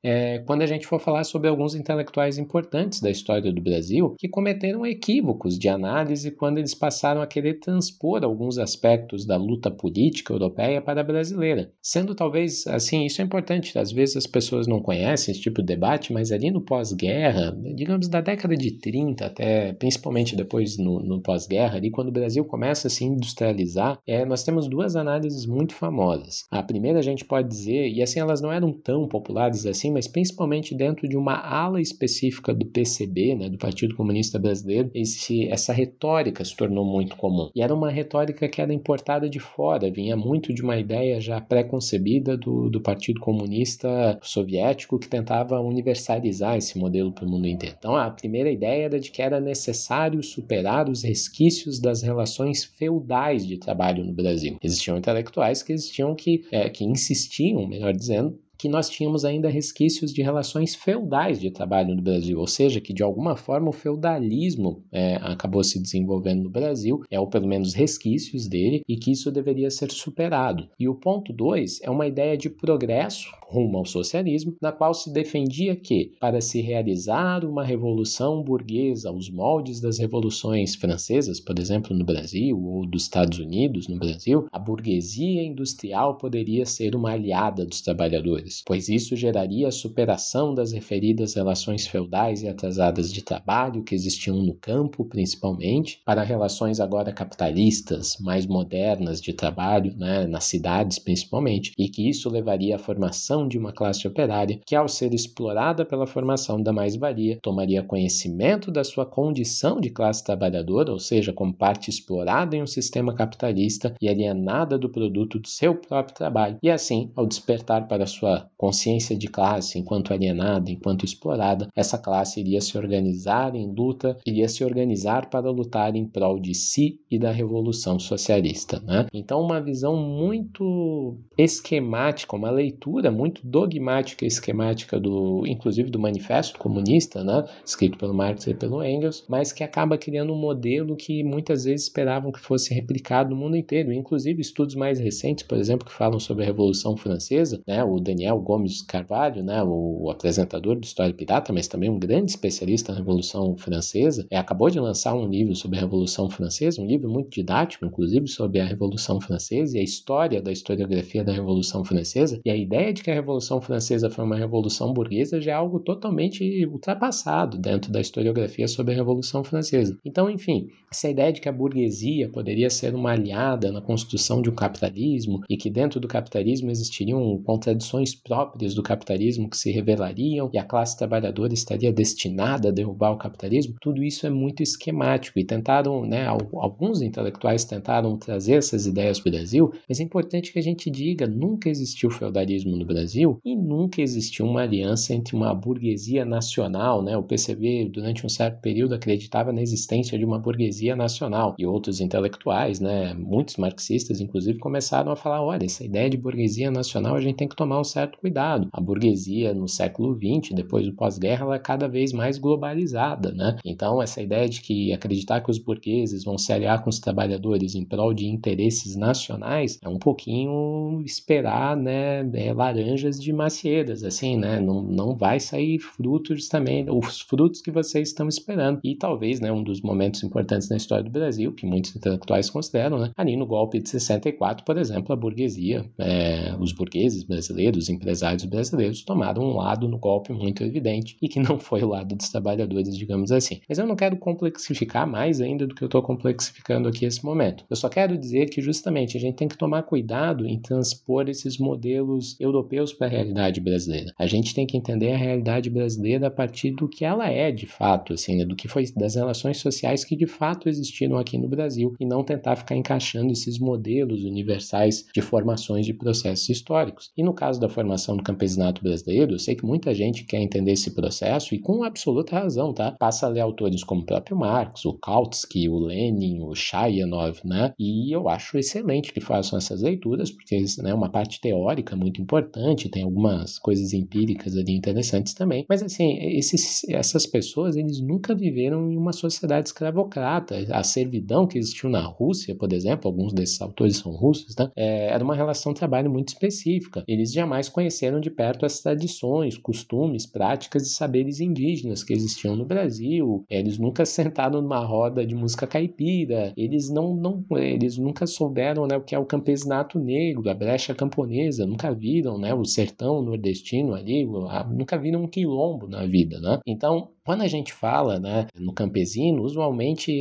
É, quando a gente for falar sobre alguns intelectuais importantes da história do Brasil que cometeram equívocos de análise quando eles passaram a querer transpor alguns aspectos da luta política europeia para a brasileira. Sendo talvez, assim, isso é importante, às vezes as pessoas não conhecem esse tipo de debate, mas ali no pós-guerra, digamos da década de 30 até, principalmente depois no, no pós-guerra, ali quando o Brasil começa a se industrializar, é, nós temos duas análises muito famosas. A primeira a gente pode dizer, e assim elas não eram tão populares assim, mas principalmente dentro de uma ala específica do PCB, né, do Partido Comunista Brasileiro, esse, essa retórica se tornou muito comum. E era uma retórica que era importada de fora, vinha muito de uma ideia já pré-concebida do, do Partido Comunista Soviético que tentava universalizar esse modelo para o mundo inteiro. Então, a primeira ideia era de que era necessário superar os resquícios das relações feudais de trabalho no Brasil. Existiam intelectuais que existiam que, é, que insistiam, melhor dizendo, que nós tínhamos ainda resquícios de relações feudais de trabalho no Brasil, ou seja, que de alguma forma o feudalismo é, acabou se desenvolvendo no Brasil, é ou pelo menos resquícios dele, e que isso deveria ser superado. E o ponto 2 é uma ideia de progresso rumo ao socialismo, na qual se defendia que, para se realizar uma revolução burguesa aos moldes das revoluções francesas, por exemplo, no Brasil, ou dos Estados Unidos, no Brasil, a burguesia industrial poderia ser uma aliada dos trabalhadores, pois isso geraria a superação das referidas relações feudais e atrasadas de trabalho que existiam no campo, principalmente, para relações agora capitalistas, mais modernas de trabalho, né, nas cidades principalmente, e que isso levaria à formação de uma classe operária que, ao ser explorada pela formação da mais-valia, tomaria conhecimento da sua condição de classe trabalhadora, ou seja, como parte explorada em um sistema capitalista e alienada do produto do seu próprio trabalho, e assim, ao despertar para sua consciência de classe enquanto alienada, enquanto explorada, essa classe iria se organizar em luta, iria se organizar para lutar em prol de si e da revolução socialista. Né? Então, uma visão muito esquemática, uma leitura muito dogmática e esquemática do, inclusive do manifesto comunista, né, escrito pelo Marx e pelo Engels, mas que acaba criando um modelo que muitas vezes esperavam que fosse replicado no mundo inteiro. Inclusive estudos mais recentes, por exemplo, que falam sobre a Revolução Francesa, né, o Daniel Gomes Carvalho, né, o, o apresentador do História Pirata, mas também um grande especialista na Revolução Francesa, é, acabou de lançar um livro sobre a Revolução Francesa, um livro muito didático, inclusive sobre a Revolução Francesa e a história da historiografia da Revolução Francesa, e a ideia de que a Revolução Francesa foi uma revolução burguesa já é algo totalmente ultrapassado dentro da historiografia sobre a Revolução Francesa. Então, enfim, essa ideia de que a burguesia poderia ser uma aliada na construção de um capitalismo e que dentro do capitalismo existiriam contradições próprias do capitalismo que se revelariam e a classe trabalhadora estaria destinada a derrubar o capitalismo, tudo isso é muito esquemático e tentaram, né, alguns intelectuais tentaram trazer essas ideias para o Brasil, mas é importante que a gente diga, nunca existiu feudalismo no Brasil e nunca existiu uma aliança entre uma burguesia nacional, né? O PCB durante um certo período acreditava na existência de uma burguesia nacional e outros intelectuais, né? Muitos marxistas, inclusive, começaram a falar: olha, essa ideia de burguesia nacional a gente tem que tomar um certo cuidado. A burguesia no século XX, depois do pós-guerra, ela é cada vez mais globalizada, né? Então essa ideia de que acreditar que os burgueses vão se aliar com os trabalhadores em prol de interesses nacionais é um pouquinho esperar, né? É laranja laranjas de macieiras, assim, né? Não, não vai sair frutos também, os frutos que vocês estão esperando. E talvez, né, um dos momentos importantes na história do Brasil, que muitos intelectuais consideram, né? Ali no golpe de 64, por exemplo, a burguesia, é, os burgueses brasileiros, os empresários brasileiros tomaram um lado no golpe muito evidente e que não foi o lado dos trabalhadores, digamos assim. Mas eu não quero complexificar mais ainda do que eu estou complexificando aqui nesse momento. Eu só quero dizer que justamente a gente tem que tomar cuidado em transpor esses modelos europeus para a realidade brasileira. A gente tem que entender a realidade brasileira a partir do que ela é de fato, assim, né? do que foi das relações sociais que de fato existiram aqui no Brasil e não tentar ficar encaixando esses modelos universais de formações de processos históricos. E no caso da, formação do campesinato brasileiro, eu sei que muita gente quer entender esse processo e com absoluta razão, tá? Passa a ler autores como o próprio Marx, o Kautsky, o Lenin, o Chayanov, né? E eu acho excelente que façam essas leituras, porque é né, uma parte teórica muito importante, tem algumas coisas empíricas ali interessantes também. Mas assim, esses, essas pessoas, eles nunca viveram em uma sociedade escravocrata. A servidão que existiu na Rússia, por exemplo, alguns desses autores são russos, né? É, era uma relação de trabalho muito específica. Eles jamais conheceram de perto as tradições, costumes, práticas e saberes indígenas que existiam no Brasil. Eles nunca sentaram numa roda de música caipira. Eles não, não eles nunca souberam né, o que é o campesinato negro, a brecha camponesa. Nunca viram né, o sertão nordestino ali. Nunca viram um quilombo na vida, né? Então quando a gente fala né, no campesino, usualmente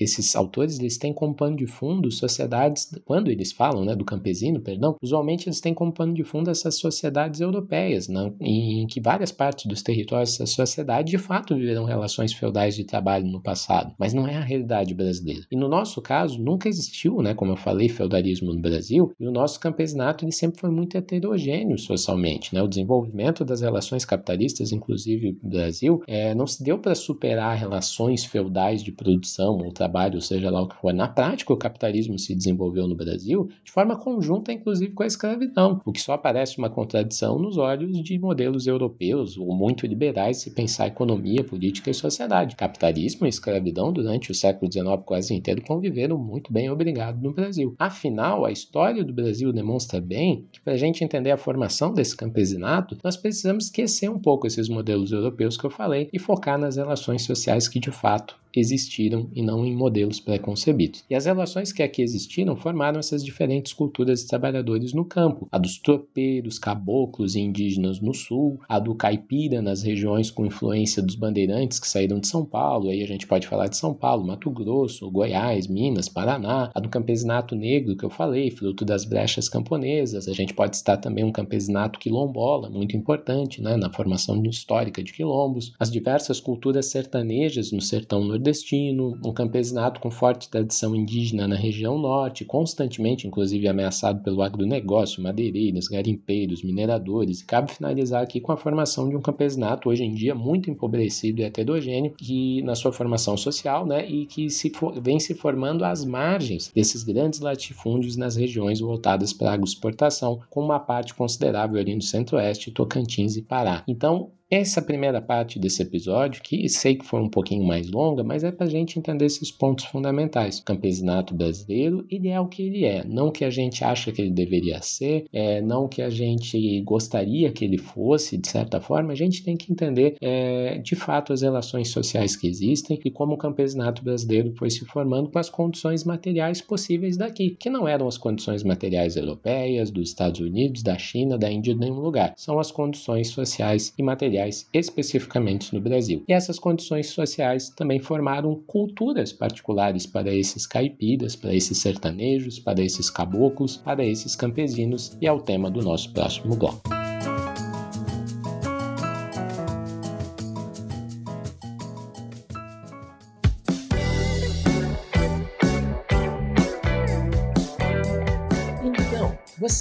esses autores eles têm como pano de fundo sociedades, quando eles falam né, do campesino, perdão, usualmente eles têm como pano de fundo essas sociedades europeias, né, em que várias partes dos territórios dessa sociedade de fato viveram relações feudais de trabalho no passado, mas não é a realidade brasileira. E no nosso caso, nunca existiu, né, como eu falei, feudalismo no Brasil, e o nosso campesinato ele sempre foi muito heterogêneo socialmente. Né, o desenvolvimento das relações capitalistas, inclusive no Brasil, é, não se deu para superar relações feudais de produção ou trabalho, seja lá o que for. Na prática, o capitalismo se desenvolveu no Brasil de forma conjunta, inclusive com a escravidão, o que só aparece uma contradição nos olhos de modelos europeus ou muito liberais se pensar economia, política e sociedade. Capitalismo e escravidão durante o século XIX quase inteiro conviveram muito bem obrigado no Brasil. Afinal, a história do Brasil demonstra bem que para a gente entender a formação desse campesinato, nós precisamos esquecer um pouco esses modelos europeus que eu falei e focar nas relações sociais que de fato existiram e não em modelos pré-concebidos. E as relações que aqui existiram formaram essas diferentes culturas de trabalhadores no campo: a dos tropeiros, caboclos e indígenas no sul, a do caipira nas regiões com influência dos bandeirantes que saíram de São Paulo, aí a gente pode falar de São Paulo, Mato Grosso, Goiás, Minas, Paraná, a do campesinato negro que eu falei, fruto das brechas camponesas, a gente pode citar também um campesinato quilombola, muito importante né, na formação histórica de quilombos, as diversas culturas sertanejas no sertão nordestino nordestino, um campesinato com forte tradição indígena na região norte, constantemente, inclusive, ameaçado pelo agronegócio, madeireiros, garimpeiros, mineradores. E cabe finalizar aqui com a formação de um campesinato, hoje em dia, muito empobrecido e heterogêneo, que na sua formação social, né, e que se for, vem se formando às margens desses grandes latifúndios nas regiões voltadas para a agroexportação, com uma parte considerável ali no centro-oeste, Tocantins e Pará. Então, essa primeira parte desse episódio, que sei que foi um pouquinho mais longa, mas é para a gente entender esses pontos fundamentais. O campesinato brasileiro, ele é o que ele é, não o que a gente acha que ele deveria ser, é, não o que a gente gostaria que ele fosse, de certa forma, a gente tem que entender é, de fato as relações sociais que existem e como o campesinato brasileiro foi se formando com as condições materiais possíveis daqui, que não eram as condições materiais europeias, dos Estados Unidos, da China, da Índia, de nenhum lugar. São as condições sociais e materiais sociais, especificamente no Brasil. E essas condições sociais também formaram culturas particulares para esses caipiras, para esses sertanejos, para esses caboclos, para esses campesinos, e é o tema do nosso próximo bloco.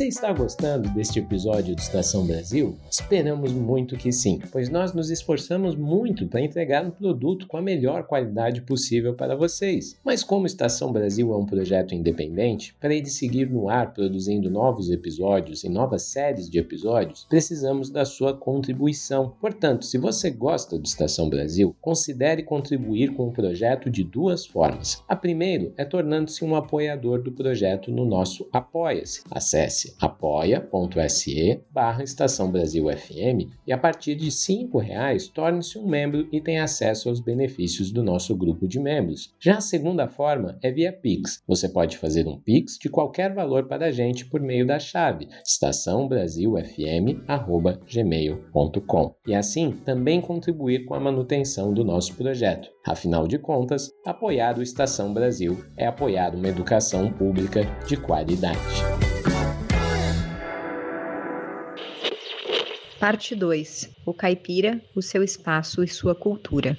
Você está gostando deste episódio do Estação Brasil? Esperamos muito que sim, pois nós nos esforçamos muito para entregar um produto com a melhor qualidade possível para vocês. Mas como Estação Brasil é um projeto independente, para ele seguir no ar produzindo novos episódios e novas séries de episódios, precisamos da sua contribuição. Portanto, se você gosta do Estação Brasil, considere contribuir com o projeto de duas formas. A primeira é tornando-se um apoiador do projeto no nosso Apoia-se. Acesse apoia.se barra Estação Brasil FM e a partir de R$ reais torne-se um membro e tenha acesso aos benefícios do nosso grupo de membros. Já a segunda forma é via Pix. Você pode fazer um Pix de qualquer valor para a gente por meio da chave estaçãobrasilfm.gmail.com e assim também contribuir com a manutenção do nosso projeto. Afinal de contas, apoiar o Estação Brasil é apoiar uma educação pública de qualidade. Parte 2: O caipira, o seu espaço e sua cultura.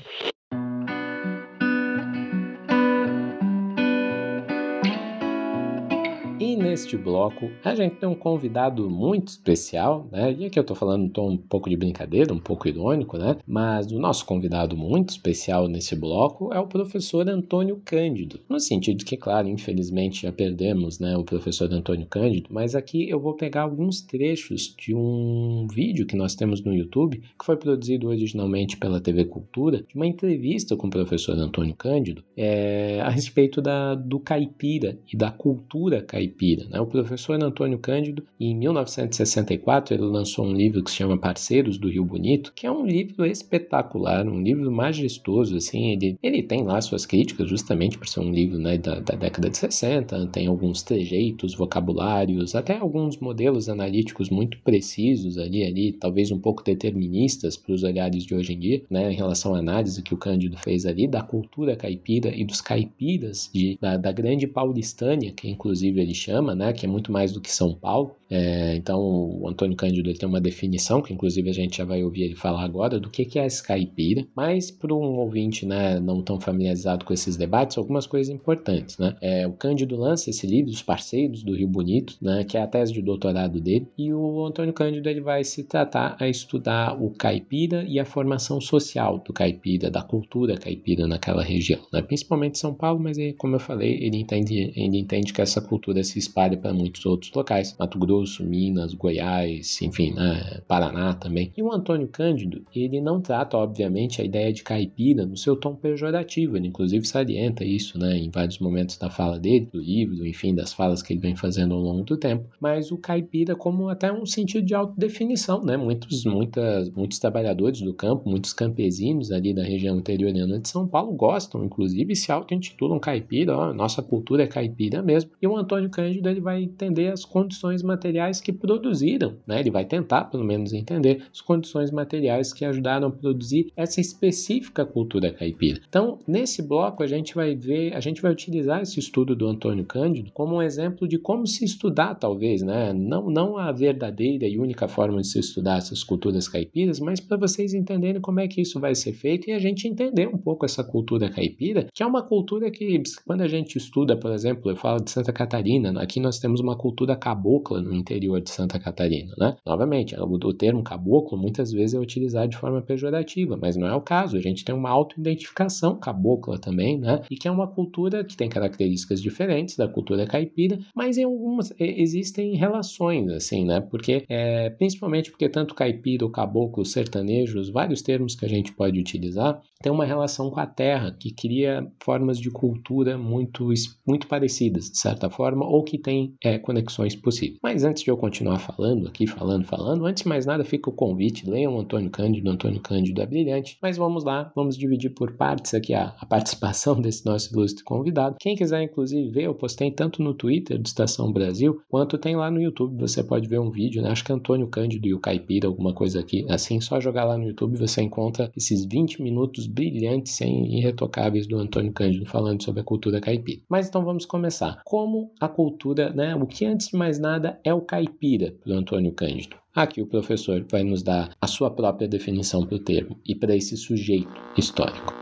Neste bloco a gente tem um convidado muito especial, né? E aqui eu tô falando um tom um pouco de brincadeira, um pouco irônico, né? Mas o nosso convidado muito especial nesse bloco é o professor Antônio Cândido. No sentido que, claro, infelizmente já perdemos, né, o professor Antônio Cândido, mas aqui eu vou pegar alguns trechos de um vídeo que nós temos no YouTube, que foi produzido originalmente pela TV Cultura, de uma entrevista com o professor Antônio Cândido é, a respeito da, do caipira e da cultura caipira. Né? O professor Antônio Cândido, em 1964, ele lançou um livro que se chama Parceiros do Rio Bonito, que é um livro espetacular, um livro majestoso, assim, ele, ele tem lá suas críticas, justamente por ser um livro né, da, da década de 60, tem alguns trejeitos, vocabulários, até alguns modelos analíticos muito precisos ali, ali talvez um pouco deterministas para os olhares de hoje em dia, né, em relação à análise que o Cândido fez ali da cultura caipira e dos caipiras de, da, da grande paulistânia, que inclusive ele chama, né, que é muito mais do que São Paulo. É, então, o Antônio Cândido ele tem uma definição, que inclusive a gente já vai ouvir ele falar agora, do que, que é esse caipira, mas para um ouvinte né, não tão familiarizado com esses debates, algumas coisas importantes. Né? É, o Cândido lança esse livro, Os Parceiros do Rio Bonito, né, que é a tese de doutorado dele, e o Antônio Cândido ele vai se tratar a estudar o caipira e a formação social do caipira, da cultura caipira naquela região, né? principalmente São Paulo, mas aí, como eu falei, ele entende, ele entende que essa cultura se espalha para muitos outros locais, Mato Grosso, Minas, Goiás, enfim, né? Paraná também. E o Antônio Cândido, ele não trata, obviamente, a ideia de caipira no seu tom pejorativo, ele inclusive salienta isso, né, em vários momentos da fala dele, do livro, enfim, das falas que ele vem fazendo ao longo do tempo, mas o caipira como até um sentido de autodefinição, né, muitos, muitas, muitos trabalhadores do campo, muitos campesinos ali da região interiorana de São Paulo gostam, inclusive, se auto-intitulam caipira, ó, nossa cultura é caipira mesmo, e o Antônio Cândido, ele vai entender as condições materiais que produziram, né, ele vai tentar, pelo menos, entender as condições materiais que ajudaram a produzir essa específica cultura caipira. Então, nesse bloco, a gente vai ver, a gente vai utilizar esse estudo do Antônio Cândido como um exemplo de como se estudar, talvez, né? Não, não a verdadeira e única forma de se estudar essas culturas caipiras, mas para vocês entenderem como é que isso vai ser feito e a gente entender um pouco essa cultura caipira, que é uma cultura que, quando a gente estuda, por exemplo, eu falo de Santa Catarina, aqui nós temos uma cultura cabocla no interior de Santa Catarina, né? Novamente, o, o termo caboclo muitas vezes é utilizado de forma pejorativa, mas não é o caso. A gente tem uma auto-identificação cabocla também, né? E que é uma cultura que tem características diferentes da cultura caipira, mas em algumas existem relações, assim, né? Porque, é, principalmente porque tanto caipira, o caboclo, sertanejo, os vários termos que a gente pode utilizar, tem uma relação com a terra que cria formas de cultura muito, muito parecidas, de certa forma, ou que tem é, conexões possíveis. Mas antes de eu continuar falando aqui, falando, falando, antes de mais nada fica o convite, leiam Antônio Cândido, Antônio Cândido é brilhante, mas vamos lá, vamos dividir por partes aqui a, a participação desse nosso ilustre convidado. Quem quiser, inclusive, ver, eu postei tanto no Twitter de Estação Brasil, quanto tem lá no YouTube, você pode ver um vídeo, né? Acho que Antônio Cândido e o Caipira, alguma coisa aqui, assim, só jogar lá no YouTube você encontra esses 20 minutos brilhantes e irretocáveis do Antônio Cândido falando sobre a cultura caipira. Mas então vamos começar. Como a cultura, né? O que antes de mais nada é o caipira do Antônio Cândido? Aqui o professor vai nos dar a sua própria definição para o termo e para esse sujeito histórico.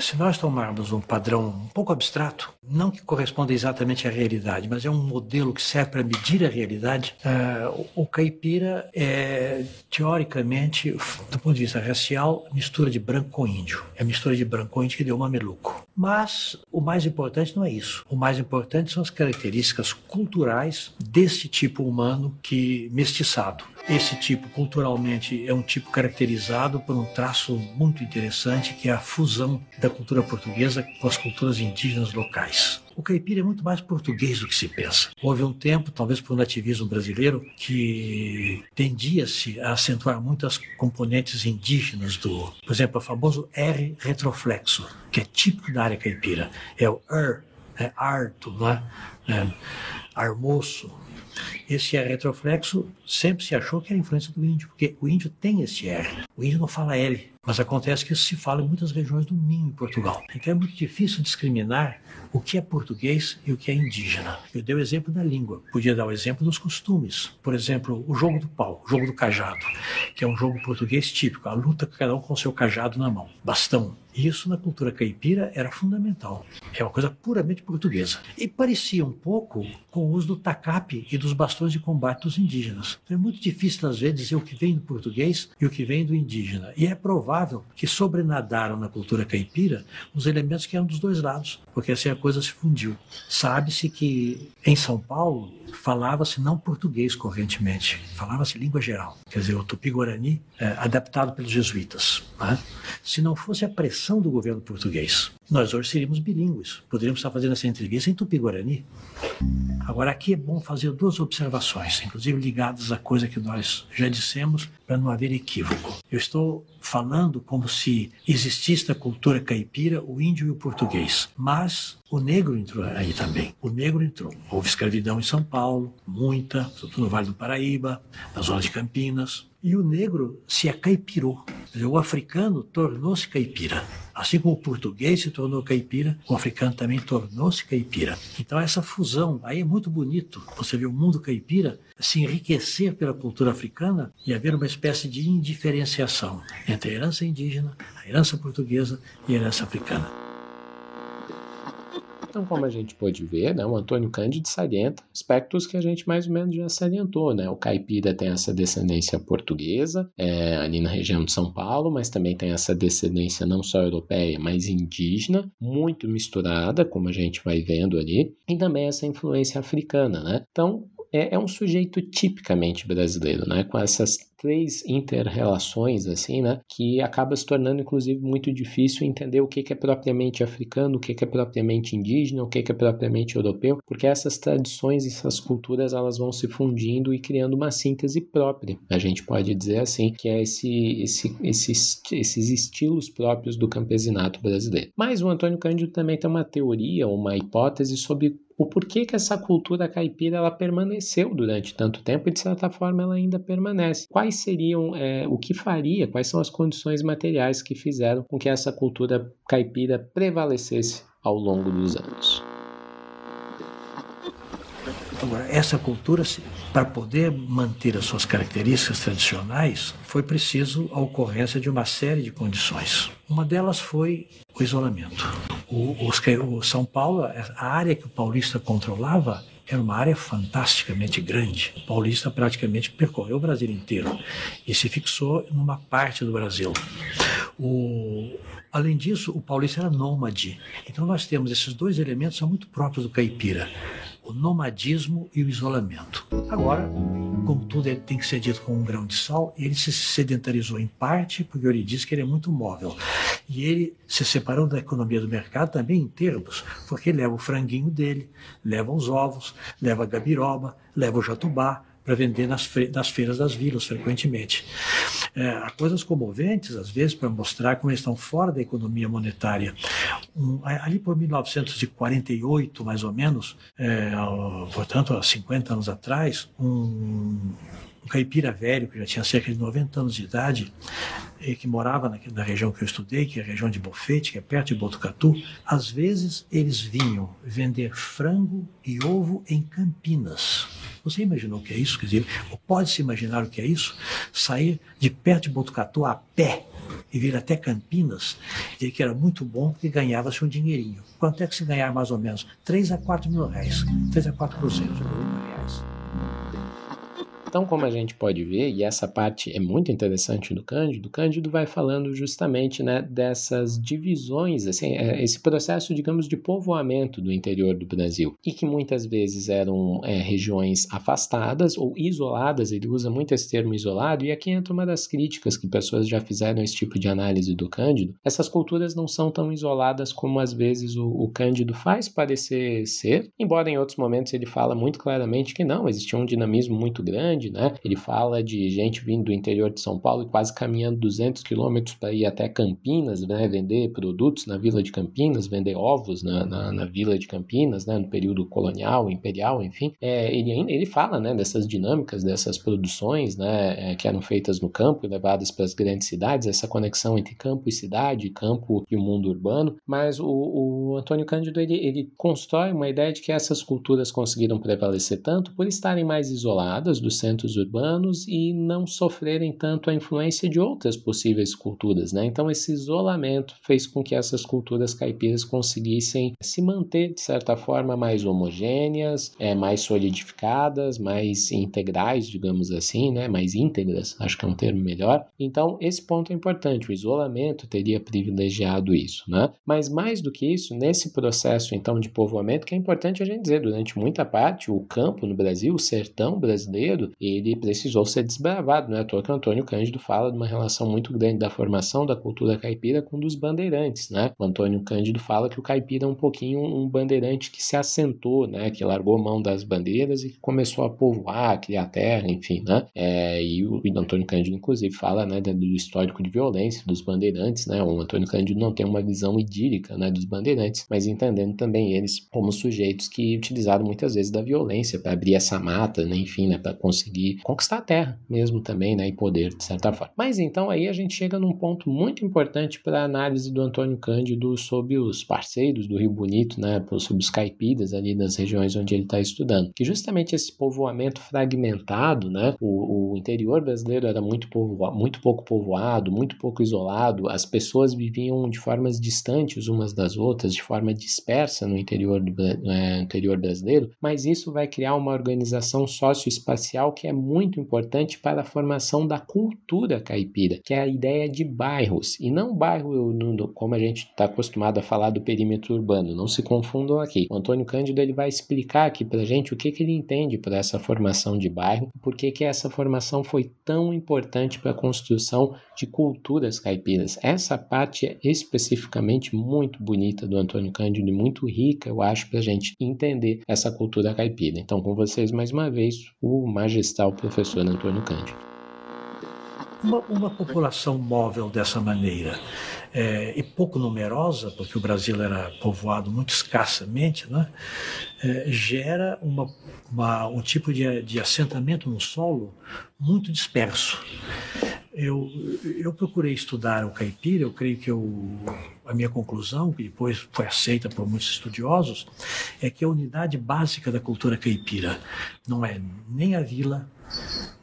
Se nós tomarmos um padrão um pouco abstrato, não que corresponda exatamente à realidade, mas é um modelo que serve para medir a realidade, uh, o caipira é, teoricamente, do ponto de vista racial, mistura de branco com índio. É a mistura de branco com índio que deu mameluco. Mas o mais importante não é isso. O mais importante são as características culturais deste tipo humano que mestiçado. Esse tipo, culturalmente, é um tipo caracterizado por um traço muito interessante, que é a fusão da cultura portuguesa com as culturas indígenas locais. O caipira é muito mais português do que se pensa. Houve um tempo, talvez por um nativismo brasileiro, que tendia-se a acentuar muitas componentes indígenas do, por exemplo, o famoso R retroflexo, que é típico da área caipira. É o R, é arto, né? né? armoço. Esse R retroflexo sempre se achou que era influência do índio, porque o índio tem esse R. O índio não fala L, mas acontece que isso se fala em muitas regiões do Minho, em Portugal. Então é muito difícil discriminar o que é português e o que é indígena. Eu dei o exemplo da língua, podia dar o exemplo dos costumes. Por exemplo, o jogo do pau, o jogo do cajado, que é um jogo português típico, a luta cada um com seu cajado na mão, bastão. Isso na cultura caipira era fundamental. É uma coisa puramente portuguesa. E parecia um pouco com o uso do tacape e dos bastões de combate dos indígenas. Então é muito difícil, às vezes, dizer o que vem do português e o que vem do indígena. E é provável que sobrenadaram na cultura caipira os elementos que eram dos dois lados, porque assim a coisa se fundiu. Sabe-se que em São Paulo falava-se não português correntemente, falava-se língua geral, quer dizer, o tupi-guarani é, adaptado pelos jesuítas. Né? Se não fosse a pressão do governo português, nós hoje seríamos bilíngues, poderíamos estar fazendo essa entrevista em tupi-guarani. Agora, aqui é bom fazer duas observações, inclusive ligadas à coisa que nós já dissemos, para não haver equívoco. Eu estou falando como se existisse a cultura caipira, o índio e o português, mas o negro entrou aí também. O negro entrou. Houve escravidão em São Paulo, muita, sobretudo no Vale do Paraíba, na zona de Campinas. E o negro se acaipirou. O africano tornou-se caipira. Assim como o português se tornou caipira, o africano também tornou-se caipira. Então essa fusão aí é muito bonito. Você vê o mundo caipira se enriquecer pela cultura africana e haver uma espécie de indiferenciação entre a herança indígena, a herança portuguesa e a herança africana. Então, como a gente pode ver, né, o Antônio Cândido salienta aspectos que a gente mais ou menos já salientou. Né? O caipira tem essa descendência portuguesa, é, ali na região de São Paulo, mas também tem essa descendência não só europeia, mas indígena, muito misturada, como a gente vai vendo ali, e também essa influência africana. Né? Então, é, é, um sujeito tipicamente brasileiro, né? Com essas três interrelações, assim, né? Que acaba se tornando, inclusive, muito difícil entender o que, é propriamente africano, o que, é propriamente indígena, o que, que é propriamente europeu, porque essas tradições essas culturas elas vão se fundindo e criando uma síntese própria. A gente pode dizer assim, que é esse, esse, esses, esses estilos próprios do campesinato brasileiro. Mas o Antônio Cândido também tem uma teoria, uma hipótese sobre o porquê que essa cultura caipira ela permaneceu durante tanto tempo e de certa forma ela ainda permanece. Quais seriam é, o que faria, quais são as condições materiais que fizeram com que essa cultura caipira prevalecesse ao longo dos anos? Agora, essa cultura, para poder manter as suas características tradicionais, foi preciso a ocorrência de uma série de condições. Uma delas foi o isolamento. O, o, São Paulo, a área que o paulista controlava, era uma área fantasticamente grande. O paulista praticamente percorreu o Brasil inteiro e se fixou numa parte do Brasil. O, além disso, o paulista era nômade. Então nós temos esses dois elementos são muito próprios do caipira o nomadismo e o isolamento. Agora, como tudo ele tem que ser dito com um grão de sal, ele se sedentarizou em parte porque ele diz que ele é muito móvel. E ele se separou da economia do mercado também em termos, porque leva o franguinho dele, leva os ovos, leva a gabiroba, leva o jatubá, para vender nas, nas, feiras das vilas, frequentemente. É, coisas comoventes, às vezes, para mostrar como eles estão fora da economia monetária. Um, ali por 1948, mais ou menos, é, portanto, há 50 anos atrás, um, um caipira velho, que já tinha cerca de 90 anos de idade, e que morava na, na, região que eu estudei, que é a região de Bofete, que é perto de Botucatu, às vezes eles vinham vender frango e ovo em Campinas. Você imaginou o que é isso? Quer dizer, pode-se imaginar o que é isso? Sair de perto de Botucatu a pé e vir até Campinas, dizer que era muito bom porque ganhava-se um dinheirinho. Quanto é que se ganhar mais ou menos? 3 a 4 mil reais. 3 a 4 cruzeiros de reais. Então, como a gente pode ver, e essa parte é muito interessante do Cândido, Cândido vai falando justamente né, dessas divisões, assim, é, esse processo, digamos, de povoamento do interior do Brasil, e que muitas vezes eram é, regiões afastadas ou isoladas, ele usa muito esse termo isolado, e aqui entra uma das críticas que pessoas já fizeram esse tipo de análise do Cândido, essas culturas não são tão isoladas como às vezes o, o Cândido faz parecer ser, embora em outros momentos ele fala muito claramente que não, existia um dinamismo muito grande, grande, né? Ele fala de gente vindo do interior de São Paulo e quase caminhando 200 quilômetros para ir até Campinas, né? Vender produtos na vila de Campinas, vender ovos na, na, na vila de Campinas, né? No período colonial, imperial, enfim. É, ele, ele fala, né? Dessas dinâmicas, dessas produções, né? É, que eram feitas no campo e levadas para as grandes cidades, essa conexão entre campo e cidade, campo e o mundo urbano. Mas o, o Antônio Cândido, ele, ele constrói uma ideia de que essas culturas conseguiram prevalecer tanto por estarem mais isoladas dos centros urbanos e não sofrerem tanto a influência de outras possíveis culturas, né? Então esse isolamento fez com que essas culturas caipiras conseguissem se manter de certa forma mais homogêneas, é, mais solidificadas, mais integrais, digamos assim, né? Mais íntegras, acho que é um termo melhor. Então esse ponto é importante. O isolamento teria privilegiado isso, né? Mas mais do que isso, nesse processo então de povoamento, que é importante a gente dizer, durante muita parte o campo no Brasil, o sertão brasileiro, ele precisou ser desbravado, não é à toa que Antônio Cândido fala de uma relação muito grande da formação da cultura caipira com dos bandeirantes, né? O Antônio Cândido fala que o caipira é um pouquinho um bandeirante que se assentou, né? Que largou mão das bandeiras e que começou a povoar, criar terra, enfim, né? É, e o e Antônio Cândido, inclusive, fala, né, do histórico de violência dos bandeirantes, né? O Antônio Cândido não tem uma visão idílica, né, dos bandeirantes, mas entendendo também eles como sujeitos que utilizaram muitas vezes da violência para abrir essa mata, né, enfim, né, para conseguir conquistar a terra mesmo também, né, e poder de certa forma. Mas então aí a gente chega num ponto muito importante para a análise do Antônio Cândido sobre os parceiros do Rio Bonito, né, sobre os caipiras ali das regiões onde ele está estudando, que justamente esse povoamento fragmentado, né, o, o interior brasileiro era muito, muito pouco povoado, muito pouco isolado, as pessoas viviam de formas distantes umas das outras, de forma dispersa no interior, do, é, interior brasileiro, mas isso vai criar uma organização socioespacial que é muito importante para a formação da cultura caipira, que é a ideia de bairros, e não bairro como a gente está acostumado a falar do perímetro urbano, não se confundam aqui. O Antônio Cândido ele vai explicar aqui para a gente o que, que ele entende por essa formação de bairro, por que, que essa formação foi tão importante para a construção de culturas caipiras. Essa parte é especificamente muito bonita do Antônio Cândido e muito rica, eu acho, para a gente entender essa cultura caipira. Então, com vocês mais uma vez, o magistral professor Antônio Cândido. Uma, uma população móvel dessa maneira é, e pouco numerosa, porque o Brasil era povoado muito escassamente, né, é, gera uma, uma, um tipo de, de assentamento no solo muito disperso. Eu, eu procurei estudar o caipira, eu creio que eu, a minha conclusão, que depois foi aceita por muitos estudiosos, é que a unidade básica da cultura caipira não é nem a vila,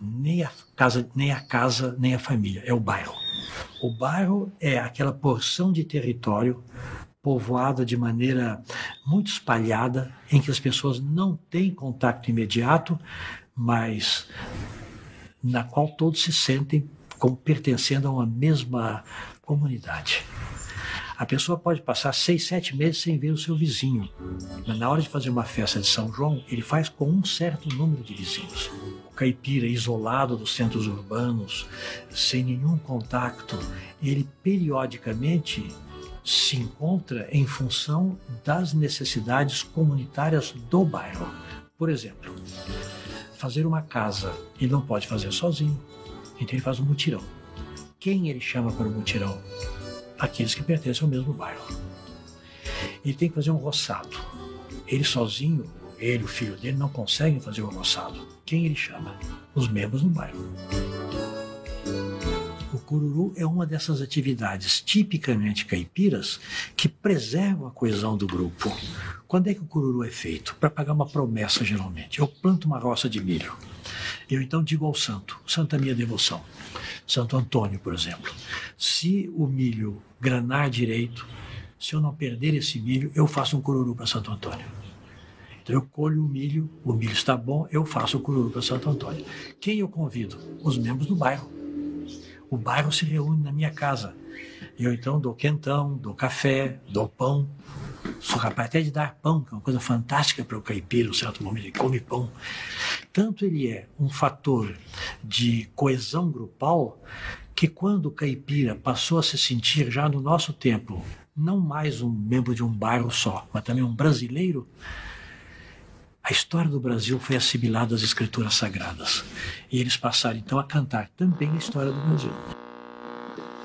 nem a casa, nem a casa, nem a família, é o bairro. O bairro é aquela porção de território povoada de maneira muito espalhada, em que as pessoas não têm contato imediato, mas na qual todos se sentem como pertencendo a uma mesma comunidade. A pessoa pode passar seis, sete meses sem ver o seu vizinho, mas na hora de fazer uma festa de São João, ele faz com um certo número de vizinhos. Caipira, isolado dos centros urbanos, sem nenhum contato, ele periodicamente se encontra em função das necessidades comunitárias do bairro. Por exemplo, fazer uma casa, ele não pode fazer sozinho, então ele faz um mutirão. Quem ele chama para o mutirão? Aqueles que pertencem ao mesmo bairro. Ele tem que fazer um roçado. Ele sozinho, ele, o filho dele, não conseguem fazer o roçado. Quem ele chama? Os membros do bairro. O cururu é uma dessas atividades tipicamente caipiras que preservam a coesão do grupo. Quando é que o cururu é feito? Para pagar uma promessa, geralmente. Eu planto uma roça de milho. Eu então digo ao santo, é minha devoção. Santo Antônio, por exemplo. Se o milho granar direito, se eu não perder esse milho, eu faço um cururu para Santo Antônio. Então eu colho o milho, o milho está bom, eu faço o cururu para Santo Antônio. Quem eu convido? Os membros do bairro. O bairro se reúne na minha casa. Eu então dou quentão, dou café, dou pão. Sou capaz até de dar pão, que é uma coisa fantástica para o caipira, um certo momento ele come pão. Tanto ele é um fator de coesão grupal, que quando o caipira passou a se sentir, já no nosso tempo, não mais um membro de um bairro só, mas também um brasileiro, a história do Brasil foi assimilada às escrituras sagradas. E eles passaram então a cantar também a história do Brasil.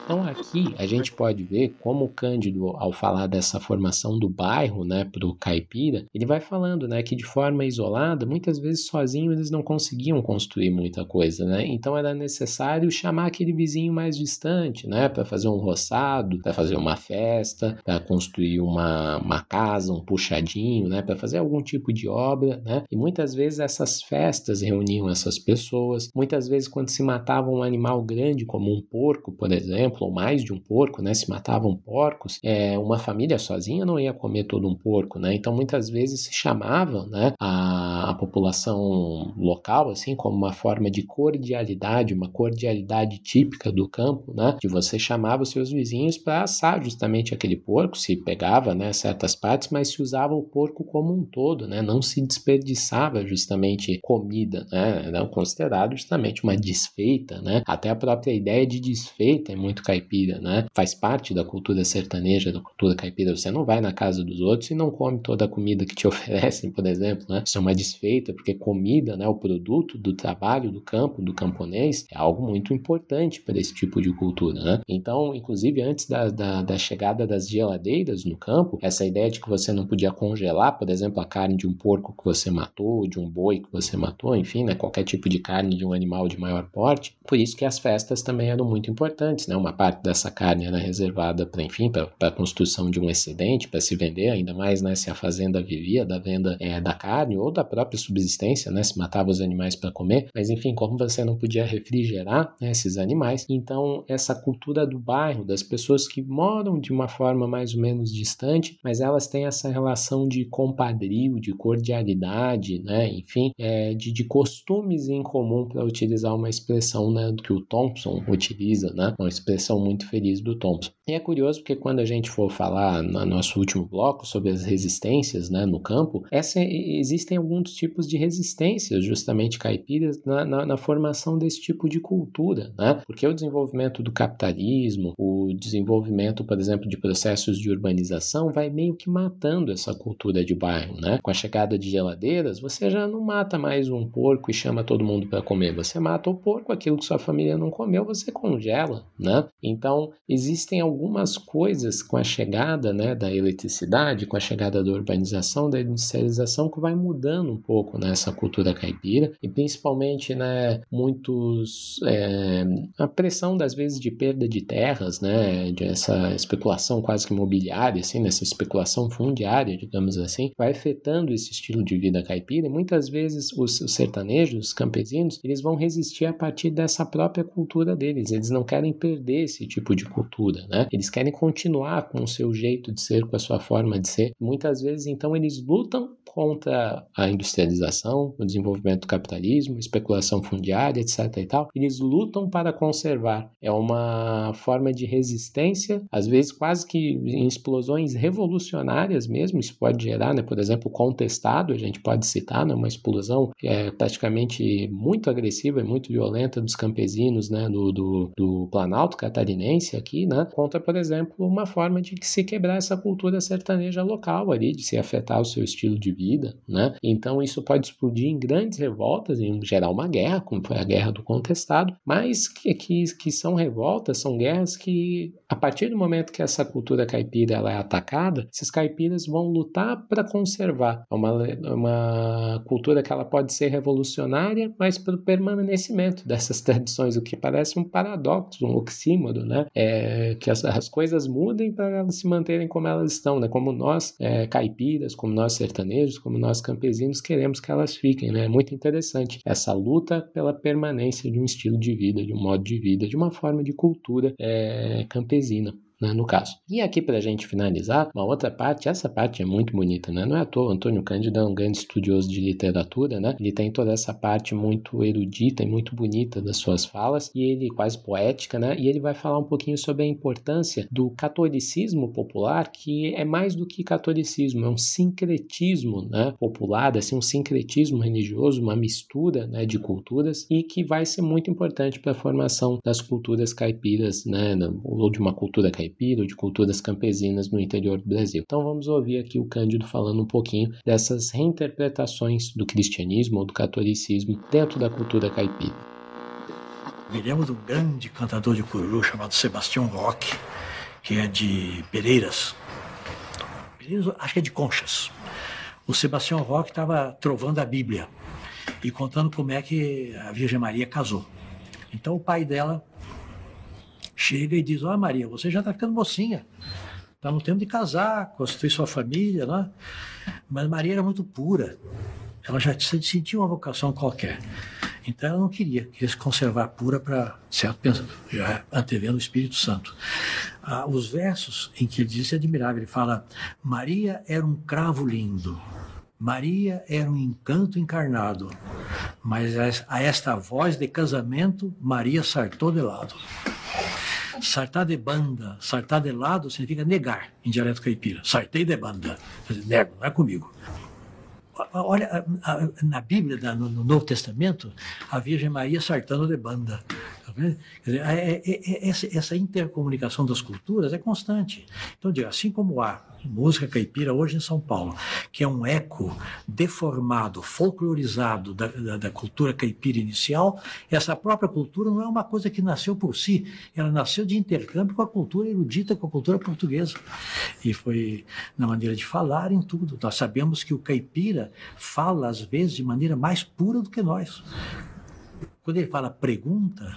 Então aqui a gente pode ver como o Cândido, ao falar dessa formação do bairro, né, para o caipira, ele vai falando, né, que de forma isolada, muitas vezes sozinho eles não conseguiam construir muita coisa, né? Então era necessário chamar aquele vizinho mais distante, né, para fazer um roçado, para fazer uma festa, para construir uma, uma casa, um puxadinho, né, para fazer algum tipo de obra, né? E muitas vezes essas festas reuniam essas pessoas. Muitas vezes quando se matava um animal grande como um porco, por exemplo exemplo, ou mais de um porco, né? Se matavam porcos, é, uma família sozinha não ia comer todo um porco, né? Então muitas vezes se chamava, né, a, a população local, assim, como uma forma de cordialidade, uma cordialidade típica do campo, né? De você chamava os seus vizinhos para assar justamente aquele porco, se pegava, né, certas partes, mas se usava o porco como um todo, né? Não se desperdiçava justamente comida, né? Era considerado justamente uma desfeita, né? Até a própria ideia de desfeita é muito muito caipira, né? Faz parte da cultura sertaneja, da cultura caipira. Você não vai na casa dos outros e não come toda a comida que te oferecem, por exemplo, né? Isso é uma desfeita, porque comida, né, o produto do trabalho do campo, do camponês, é algo muito importante para esse tipo de cultura, né? Então, inclusive, antes da, da, da chegada das geladeiras no campo, essa ideia de que você não podia congelar, por exemplo, a carne de um porco que você matou, de um boi que você matou, enfim, né, qualquer tipo de carne de um animal de maior porte. Por isso que as festas também eram muito importantes, né? Uma parte dessa carne era reservada para, enfim, para a construção de um excedente, para se vender, ainda mais né, se a fazenda vivia da venda é, da carne ou da própria subsistência, né, se matava os animais para comer. Mas, enfim, como você não podia refrigerar né, esses animais, então essa cultura do bairro, das pessoas que moram de uma forma mais ou menos distante, mas elas têm essa relação de compadrio, de cordialidade, né, enfim, é, de, de costumes em comum, para utilizar uma expressão né, que o Thompson utiliza, né, uma expressão são muito felizes do Thompson. E é curioso porque quando a gente for falar no nosso último bloco sobre as resistências né, no campo, essa, existem alguns tipos de resistências justamente caipiras na, na, na, formação desse tipo de cultura, né? Porque o desenvolvimento do capitalismo, o desenvolvimento, por exemplo, de processos de urbanização vai meio que matando essa cultura de bairro, né? Com a chegada de geladeiras, você já não mata mais um porco e chama todo mundo para comer, você mata o porco, aquilo que sua família não comeu, você congela, né? Então, existem algumas coisas com a chegada né, da eletricidade, com a chegada da urbanização, da industrialização, que vai mudando um pouco nessa né, cultura caipira e principalmente né, muitos é, a pressão das vezes de perda de terras, né, de essa especulação quase que imobiliária, assim, nessa especulação fundiária, digamos assim, vai afetando esse estilo de vida caipira e muitas vezes os, os sertanejos, os campesinos, eles vão resistir a partir dessa própria cultura deles, eles não querem perder esse tipo de cultura, né? Eles querem continuar com o seu jeito de ser, com a sua forma de ser. Muitas vezes, então, eles lutam contra a industrialização, o desenvolvimento do capitalismo, especulação fundiária, etc. e tal. Eles lutam para conservar. É uma forma de resistência, às vezes quase que em explosões revolucionárias mesmo. Isso pode gerar, né? Por exemplo, contestado, a gente pode citar, né? Uma explosão é praticamente muito agressiva e muito violenta dos campesinos, né? Do, do, do Planalto catarinense aqui, né? Contra, por exemplo, uma forma de se quebrar essa cultura sertaneja local ali, de se afetar o seu estilo de vida vida, né? Então isso pode explodir em grandes revoltas, em gerar uma guerra, como foi a guerra do contestado, mas que, que, que são revoltas, são guerras que a partir do momento que essa cultura caipira ela é atacada, esses caipiras vão lutar para conservar é uma, uma cultura que ela pode ser revolucionária, mas para o permanecimento dessas tradições, o que parece um paradoxo, um oxímodo, né? É, que as, as coisas mudem para elas se manterem como elas estão, né? Como nós é, caipiras, como nós sertanejos, como nós campesinos queremos que elas fiquem. Né? É muito interessante essa luta pela permanência de um estilo de vida, de um modo de vida, de uma forma de cultura é, campesina né, no caso. E aqui para a gente finalizar, uma outra parte, essa parte é muito bonita, né? Não é à toa, Antônio Cândido é um grande estudioso de literatura, né? Ele tem toda essa parte muito erudita e muito bonita das suas falas, e ele quase poética, né? E ele vai falar um pouquinho sobre a importância do catolicismo popular, que é mais do que catolicismo, é um sincretismo, né? Popular, assim, um sincretismo religioso, uma mistura, né, de culturas, e que vai ser muito importante para a formação das culturas caipiras, né? Ou de uma cultura caipira caipira ou de culturas campesinas no interior do Brasil. Então vamos ouvir aqui o Cândido falando um pouquinho dessas reinterpretações do cristianismo ou do catolicismo dentro da cultura caipira. De um grande cantador de cururu chamado Sebastião Roque, que é de Pereiras. Pereiras, acho que é de Conchas. O Sebastião Roque estava trovando a Bíblia e contando como é que a Virgem Maria casou. Então o pai dela chega e diz: Ó oh, Maria, você já está ficando mocinha. Está no tempo de casar, constituir sua família, né? Mas Maria era muito pura. Ela já sentia uma vocação qualquer. Então ela não queria, queria se conservar pura para, certo, pensando, já antevendo o Espírito Santo. Ah, os versos em que ele diz é admirável. Ele fala: Maria era um cravo lindo. Maria era um encanto encarnado, mas a esta voz de casamento, Maria sartou de lado. Sartar de banda, sartar de lado significa negar em dialeto caipira. Sartei de banda. Nego, não é comigo. Olha, na Bíblia, no Novo Testamento, a Virgem Maria sartando de banda. Tá é, é, é, essa, intercomunicação das culturas é constante. Então, assim como há música caipira hoje em São Paulo, que é um eco deformado, folclorizado da, da, da, cultura caipira inicial, essa própria cultura não é uma coisa que nasceu por si, ela nasceu de intercâmbio com a cultura erudita, com a cultura portuguesa. E foi na maneira de falar, em tudo. Nós sabemos que o caipira fala, às vezes, de maneira mais pura do que nós. Quando ele fala pergunta,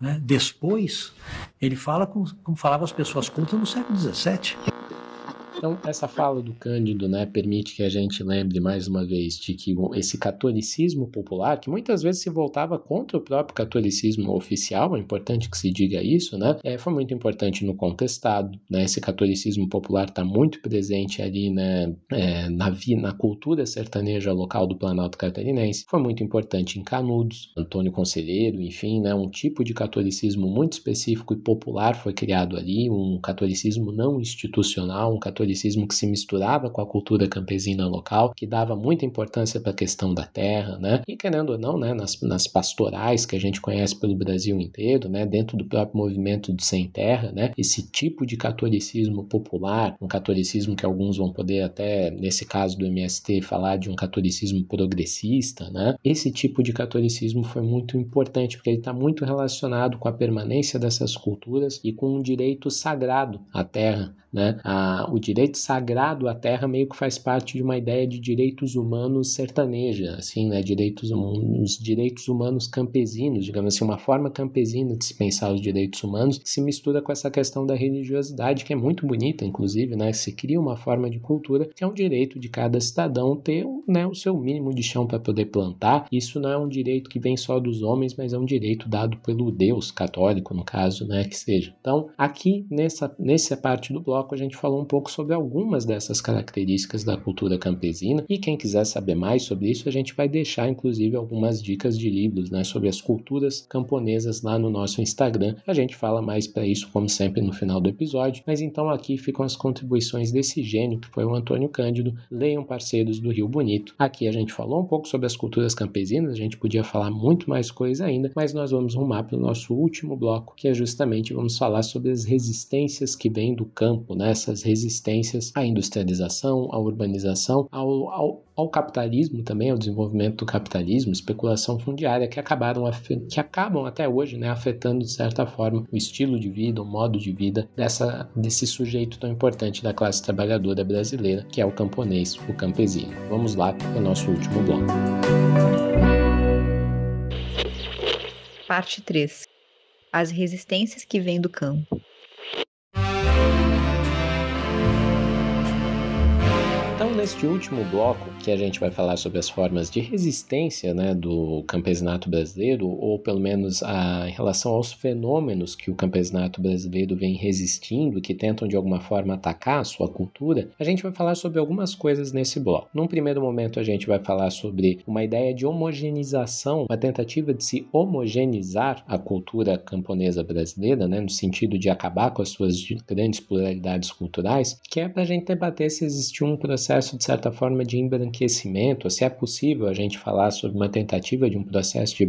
né, depois, ele fala como, como falavam as pessoas cultas no século XVII. Então, essa fala do Cândido né, permite que a gente lembre mais uma vez de que esse catolicismo popular, que muitas vezes se voltava contra o próprio catolicismo oficial, é importante que se diga isso, né, é, foi muito importante no contestado. Né, esse catolicismo popular está muito presente ali né, é, na, na cultura sertaneja local do Planalto Catarinense, foi muito importante em Canudos, Antônio Conselheiro, enfim, né, um tipo de catolicismo muito específico e popular foi criado ali, um catolicismo não institucional, um catolicismo catolicismo que se misturava com a cultura campesina local, que dava muita importância para a questão da terra, né? E querendo ou não, né, nas, nas pastorais que a gente conhece pelo Brasil inteiro, né, dentro do próprio movimento de sem terra, né, esse tipo de catolicismo popular, um catolicismo que alguns vão poder até nesse caso do MST falar de um catolicismo progressista, né? Esse tipo de catolicismo foi muito importante porque ele está muito relacionado com a permanência dessas culturas e com um direito sagrado à terra, né? A, o direito sagrado à terra meio que faz parte de uma ideia de direitos humanos sertaneja, assim, né? Direitos, os direitos humanos campesinos, digamos assim, uma forma campesina de se pensar os direitos humanos que se mistura com essa questão da religiosidade, que é muito bonita, inclusive, né? Se cria uma forma de cultura que é um direito de cada cidadão ter né, o seu mínimo de chão para poder plantar. Isso não é um direito que vem só dos homens, mas é um direito dado pelo Deus católico, no caso, né? Que seja. Então, aqui nessa, nessa parte do bloco, bloco a gente falou um pouco sobre algumas dessas características da cultura campesina e quem quiser saber mais sobre isso, a gente vai deixar inclusive algumas dicas de livros, né, sobre as culturas camponesas lá no nosso Instagram. A gente fala mais para isso como sempre no final do episódio, mas então aqui ficam as contribuições desse gênio que foi o Antônio Cândido. Leiam Parceiros do Rio Bonito. Aqui a gente falou um pouco sobre as culturas campesinas, a gente podia falar muito mais coisa ainda, mas nós vamos rumar para o nosso último bloco, que é justamente vamos falar sobre as resistências que vêm do campo tempo, né, essas resistências à industrialização, à urbanização, ao, ao, ao, capitalismo também, ao desenvolvimento do capitalismo, especulação fundiária, que acabaram que acabam até hoje né, afetando de certa forma o estilo de vida, o modo de vida dessa, desse sujeito tão importante da classe trabalhadora brasileira, que é o camponês, o campesino. Vamos lá para o nosso último bloco. Parte 3 As resistências que vêm do campo. Neste último bloco, que a gente vai falar sobre as formas de resistência né, do campesinato brasileiro, ou pelo menos a, em relação aos fenômenos que o campesinato brasileiro vem resistindo, que tentam de alguma forma atacar a sua cultura, a gente vai falar sobre algumas coisas nesse bloco. Num primeiro momento, a gente vai falar sobre uma ideia de homogeneização, uma tentativa de se homogeneizar a cultura camponesa brasileira, né, no sentido de acabar com as suas grandes pluralidades culturais, que é para a gente debater se existiu um processo processo, de certa forma, de embranquecimento, se é possível a gente falar sobre uma tentativa de um processo de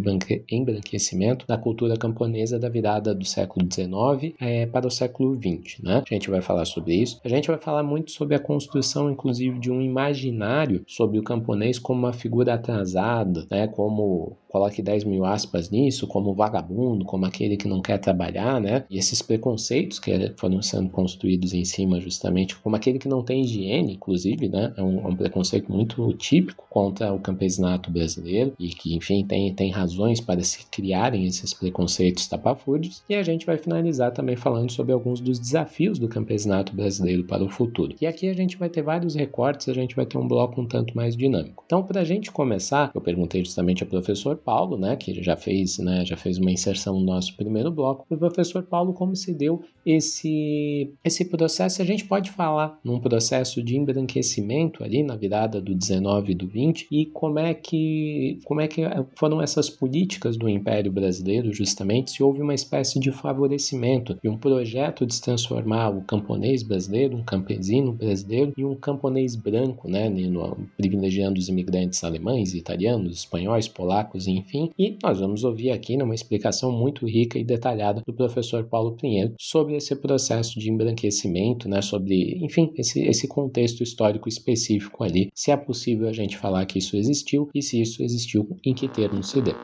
embranquecimento na cultura camponesa da virada do século XIX é, para o século XX. Né? A gente vai falar sobre isso. A gente vai falar muito sobre a construção, inclusive, de um imaginário sobre o camponês como uma figura atrasada, né? como coloque 10 mil aspas nisso, como vagabundo, como aquele que não quer trabalhar, né? E esses preconceitos que foram sendo construídos em cima, justamente, como aquele que não tem higiene, inclusive, né? É um, é um preconceito muito típico contra o campesinato brasileiro e que, enfim, tem, tem razões para se criarem esses preconceitos tapafúrdios. E a gente vai finalizar também falando sobre alguns dos desafios do campesinato brasileiro para o futuro. E aqui a gente vai ter vários recortes, a gente vai ter um bloco um tanto mais dinâmico. Então, para a gente começar, eu perguntei justamente ao professor Paulo, né, que já fez, né, já fez uma inserção no nosso primeiro bloco, o professor Paulo como se deu esse esse processo, a gente pode falar num processo de embranquecimento ali na virada do 19 e do 20 e como é que como é que foram essas políticas do Império Brasileiro, justamente, se houve uma espécie de favorecimento e um projeto de transformar o camponês brasileiro, um campesino brasileiro em um camponês branco, né, privilegiando os imigrantes alemães, italianos, espanhóis, polacos enfim. E nós vamos ouvir aqui né, uma explicação muito rica e detalhada do professor Paulo Pinheiro sobre esse processo de embranquecimento, né, sobre, enfim, esse, esse contexto histórico específico ali, se é possível a gente falar que isso existiu e se isso existiu, em que termos se deu.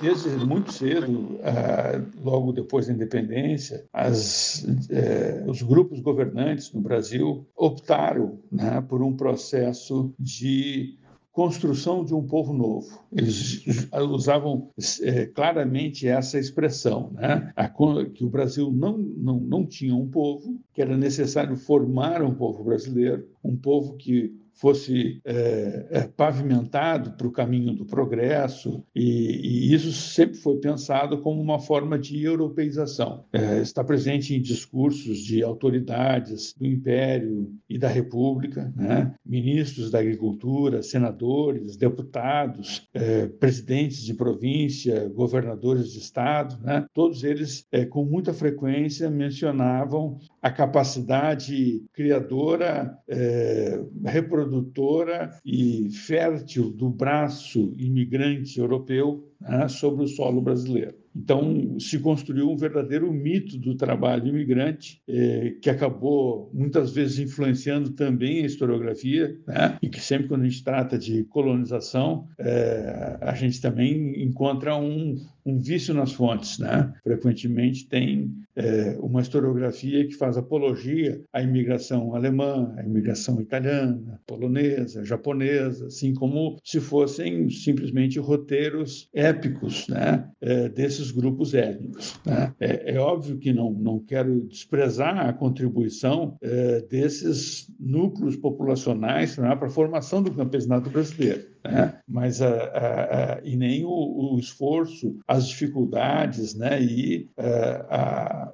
Desde muito cedo, ah, logo depois da independência, as, eh, os grupos governantes no Brasil optaram né, por um processo de construção de um povo novo. Eles usavam é, claramente essa expressão, né? A, que o Brasil não, não, não tinha um povo, que era necessário formar um povo brasileiro, um povo que fosse é, é, pavimentado para o caminho do progresso, e, e, isso sempre foi pensado como uma forma de europeização. É, está presente em discursos de autoridades do Império e da República, né? ministros da Agricultura, senadores, deputados, é, presidentes de província, governadores de Estado, né? todos eles, é, com muita frequência, mencionavam a capacidade criadora, é, reprodutora e fértil do braço imigrante europeu né, sobre o solo brasileiro. Então, se construiu um verdadeiro mito do trabalho imigrante, eh, que acabou muitas vezes influenciando também a historiografia, né? e que sempre quando a gente trata de colonização, eh, a gente também encontra um, um vício nas fontes. Né? Frequentemente tem eh, uma historiografia que faz apologia à imigração alemã, à imigração italiana, polonesa, japonesa, assim como se fossem simplesmente roteiros épicos né? desses esses grupos étnicos. Né? É, é, óbvio que não, não quero desprezar a contribuição é, desses núcleos populacionais né, para a formação do campesinato brasileiro né? mas a, a, a, e nem o, o, esforço, as dificuldades, né? E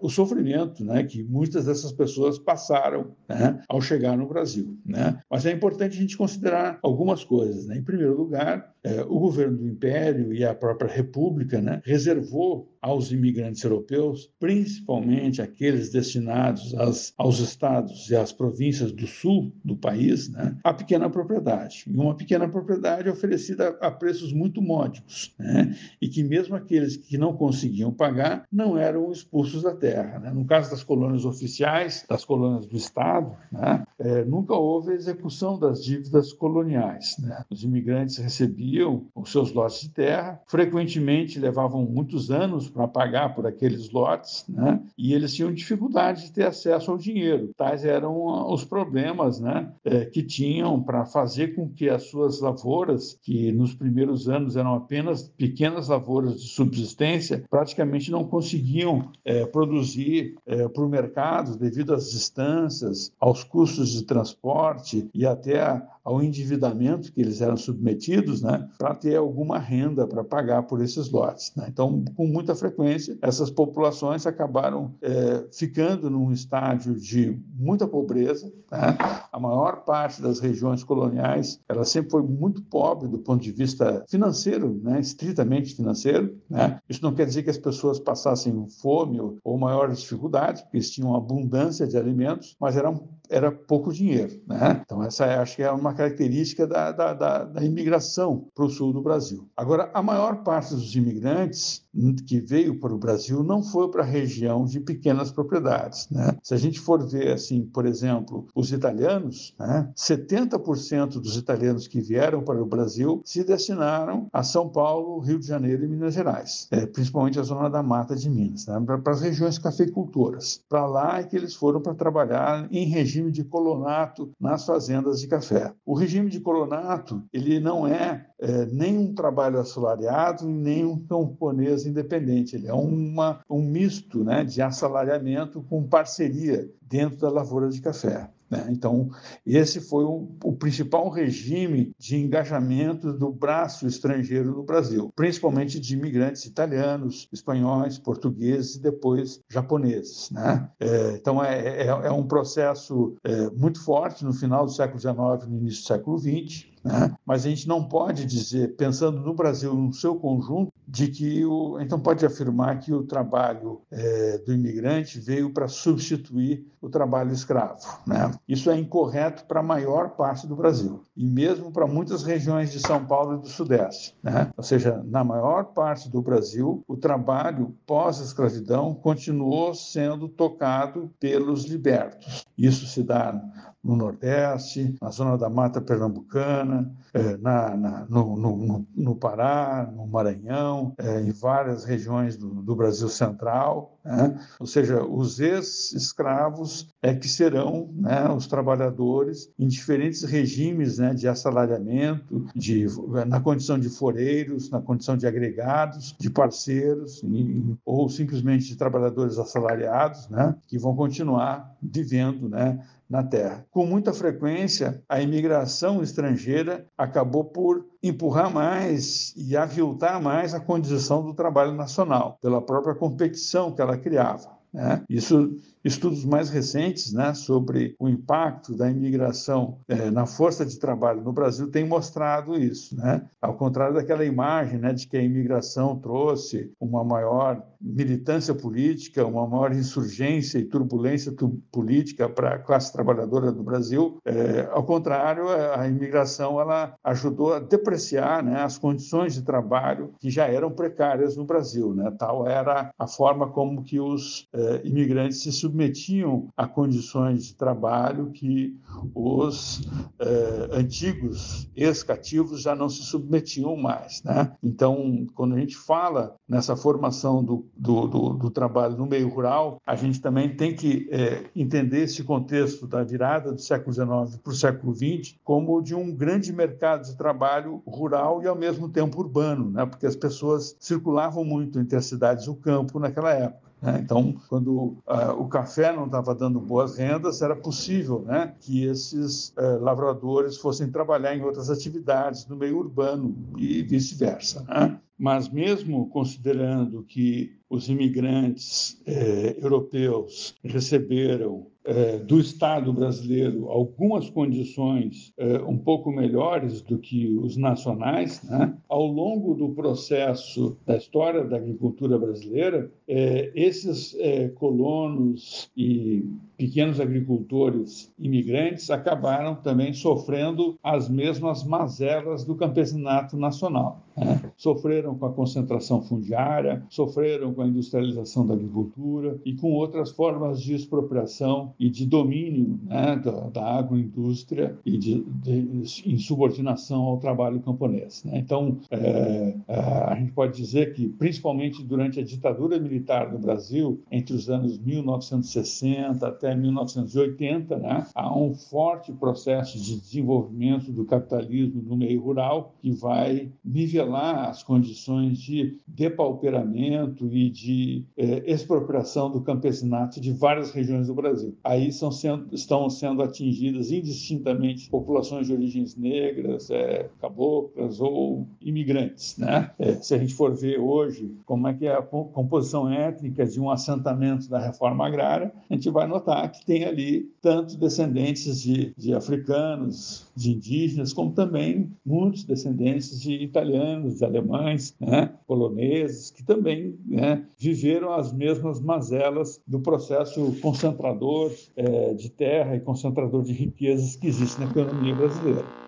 o sofrimento, né? Que muitas dessas pessoas passaram, né? Ao chegar no Brasil, né? Mas é importante a gente considerar algumas coisas, né? Em primeiro lugar, é, o governo do Império e a própria República, né? Reservou aos imigrantes europeus, principalmente aqueles destinados às, aos estados e às províncias do sul do país, né? A pequena propriedade. E uma pequena propriedade oferecida a preços muito módicos, né? e que mesmo aqueles que não conseguiam pagar não eram expulsos da terra. Né? No caso das colônias oficiais, das colônias do Estado, né? é, nunca houve execução das dívidas coloniais. Né? Os imigrantes recebiam os seus lotes de terra, frequentemente levavam muitos anos para pagar por aqueles lotes, né? e eles tinham dificuldade de ter acesso ao dinheiro. Tais eram ah, os problemas né? É, que tinham para fazer com que as suas lavouras que nos primeiros anos eram apenas pequenas lavouras de subsistência, praticamente não conseguiam é, produzir é, para o mercado devido às distâncias, aos custos de transporte e até ao endividamento que eles eram submetidos, né, para ter alguma renda para pagar por esses lotes. Né? Então, com muita frequência, essas populações acabaram é, ficando num estágio de muita pobreza. Né? A maior parte das regiões coloniais ela sempre foi muito pobre do ponto de vista financeiro, né? estritamente financeiro. Né? Isso não quer dizer que as pessoas passassem fome ou, ou maiores dificuldades, porque eles tinham abundância de alimentos, mas eram era pouco dinheiro. Né? Então, essa é, acho que é uma característica da, da, da, da imigração para o sul do Brasil. Agora, a maior parte dos imigrantes que veio para o Brasil não foi para a região de pequenas propriedades. Né? Se a gente for ver, assim, por exemplo, os italianos, né? 70% dos italianos que vieram para o Brasil se destinaram a São Paulo, Rio de Janeiro e Minas Gerais, é, principalmente a zona da Mata de Minas, né? para as regiões cafeicultoras. Para lá é que eles foram para trabalhar em regime de colonato nas fazendas de café. O regime de colonato ele não é, é nem um trabalho assalariado nem um camponês independente. Ele é uma, um misto né, de assalariamento com parceria dentro da lavoura de café. Né? Então, esse foi o, o, principal regime de engajamento do braço estrangeiro no Brasil, principalmente de imigrantes italianos, espanhóis, portugueses e depois japoneses. Né? É, então, é, é, é, um processo é, muito forte no final do século XIX no início do século XX. Né? Mas a gente não pode dizer, pensando no Brasil no seu conjunto, de que o, então pode afirmar que o trabalho é, do imigrante veio para substituir o trabalho escravo. Né? Isso é incorreto para a maior parte do Brasil e mesmo para muitas regiões de São Paulo e do Sudeste. Né? Ou seja, na maior parte do Brasil, o trabalho pós-escravidão continuou sendo tocado pelos libertos. Isso se dá no Nordeste, na zona da Mata Pernambucana, é, na, na, no, no, no, Pará, no Maranhão, é, em várias regiões do, do Brasil Central. Né? Ou seja, os ex-escravos é que serão né, os trabalhadores em diferentes regimes né, de assalariamento, de, na condição de foreiros, na condição de agregados, de parceiros, e, ou simplesmente de trabalhadores assalariados, né, que vão continuar vivendo né, na Terra. Com muita frequência, a imigração estrangeira acabou por empurrar mais e aviltar mais a condição do trabalho nacional, pela própria competição que ela criava. Né? Isso Estudos mais recentes né, sobre o impacto da imigração é, na força de trabalho no Brasil têm mostrado isso. Né? Ao contrário daquela imagem né, de que a imigração trouxe uma maior militância política, uma maior insurgência e turbulência tu política para a classe trabalhadora do Brasil, é, ao contrário, a imigração ela ajudou a depreciar né, as condições de trabalho que já eram precárias no Brasil. Né? Tal era a forma como que os é, imigrantes se submetiam submetiam a condições de trabalho que os eh, antigos ex-cativos já não se submetiam mais. Né? Então, quando a gente fala nessa formação do, do, do, do trabalho no meio rural, a gente também tem que eh, entender esse contexto da virada do século XIX para o século XX como de um grande mercado de trabalho rural e, ao mesmo tempo, urbano, né? porque as pessoas circulavam muito entre as cidades e o campo naquela época. Né? Então, quando uh, o café não estava dando boas rendas, era possível né, que esses uh, lavradores fossem trabalhar em outras atividades no meio urbano e vice-versa. Né? Mas, mesmo considerando que os imigrantes eh, europeus receberam do Estado brasileiro algumas condições eh, um pouco melhores do que os nacionais, né? ao longo do processo da história da agricultura brasileira, eh, esses colonos e pequenos agricultores imigrantes acabaram também sofrendo as mesmas mazelas do campesinato nacional. Né? Sofreram com a concentração fundiária, sofreram com a industrialização da agricultura e com outras formas de expropriação e de domínio né, da, da, agroindústria e de, de, em subordinação ao trabalho camponês. Né? Então, é, é, a gente pode dizer que, principalmente durante a ditadura militar no Brasil, entre os anos 1960 até 1980, né, há um forte processo de desenvolvimento do capitalismo no meio rural que vai nivelar as condições de depauperamento e de é, expropriação do campesinato de várias regiões do Brasil. aí são sendo, estão sendo atingidas indistintamente populações de origens negras, é, caboclas ou imigrantes. Né? É, se a gente for ver hoje como é que é a composição étnica de um assentamento da reforma agrária, a gente vai notar que tem ali tanto descendentes de, de africanos, de indígenas, como também muitos descendentes de italianos, de alemães, né? poloneses, que também né, viveram as mesmas mazelas do processo concentrador é, de terra e concentrador de riquezas que existe na economia brasileira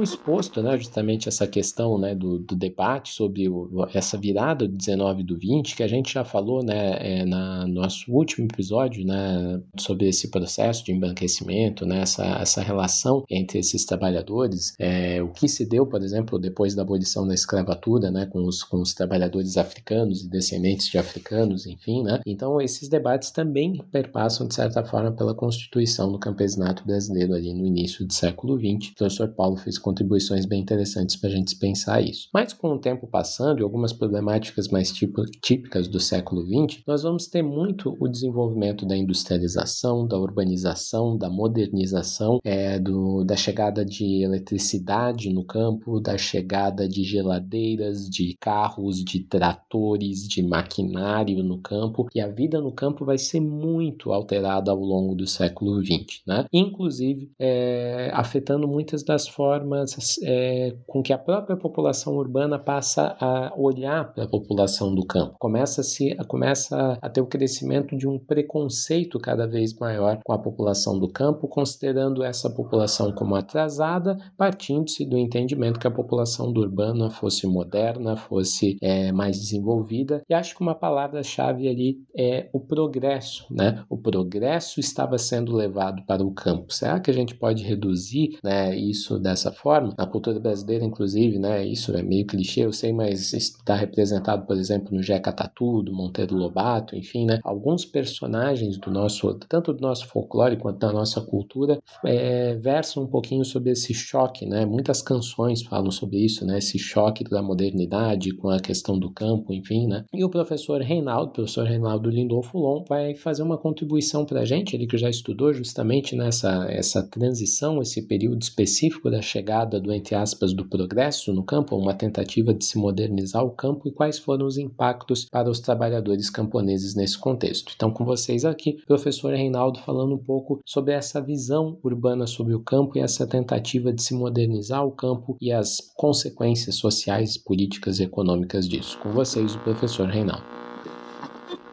é exposto, né, justamente essa questão, né, do, do debate sobre o, essa virada do 19 do 20, que a gente já falou, né, é, na nosso último episódio, né, sobre esse processo de embranquecimento, né, essa, essa relação entre esses trabalhadores, é, o que se deu, por exemplo, depois da abolição da escravatura, né, com os, com os trabalhadores africanos e descendentes de africanos, enfim, né, então esses debates também perpassam, de certa forma, pela constituição do campesinato brasileiro ali no início do século 20. O professor Paulo fez contribuições bem interessantes para a gente pensar isso. Mas com o tempo passando e algumas problemáticas mais tipo, típicas do século XX, nós vamos ter muito o desenvolvimento da industrialização, da urbanização, da modernização, é, do, da chegada de eletricidade no campo, da chegada de geladeiras, de carros, de tratores, de maquinário no campo, e a vida no campo vai ser muito alterada ao longo do século XX, né? inclusive é, afetando muitas das formas formas é, com que a própria população urbana passa a olhar para a população do campo. Começa a, se, começa a ter o crescimento de um preconceito cada vez maior com a população do campo, considerando essa população como atrasada, partindo-se do entendimento que a população do urbana fosse moderna, fosse é, mais desenvolvida. E acho que uma palavra-chave ali é o progresso, né? O progresso estava sendo levado para o campo. Será que a gente pode reduzir né, isso dessa forma. Na cultura brasileira, inclusive, né, isso é meio clichê, eu sei, mas está representado, por exemplo, no Jeca Tatu, do Monteiro Lobato, enfim, né, alguns personagens do nosso, tanto do nosso folclore quanto da nossa cultura, é, versam um pouquinho sobre esse choque, né, muitas canções falam sobre isso, né, esse choque da modernidade com a questão do campo, enfim, né, e o professor Reinaldo, o professor Reinaldo Lindolfo Long, vai fazer uma contribuição para a gente, ele que já estudou justamente nessa essa transição, esse período específico da chegada chegada do entre aspas do progresso no campo, uma tentativa de se modernizar o campo e quais foram os impactos para os trabalhadores camponeses nesse contexto. Então, com vocês aqui, professor Reinaldo falando um pouco sobre essa visão urbana sobre o campo e essa tentativa de se modernizar o campo e as consequências sociais, políticas e econômicas disso. Com vocês, o professor Reinaldo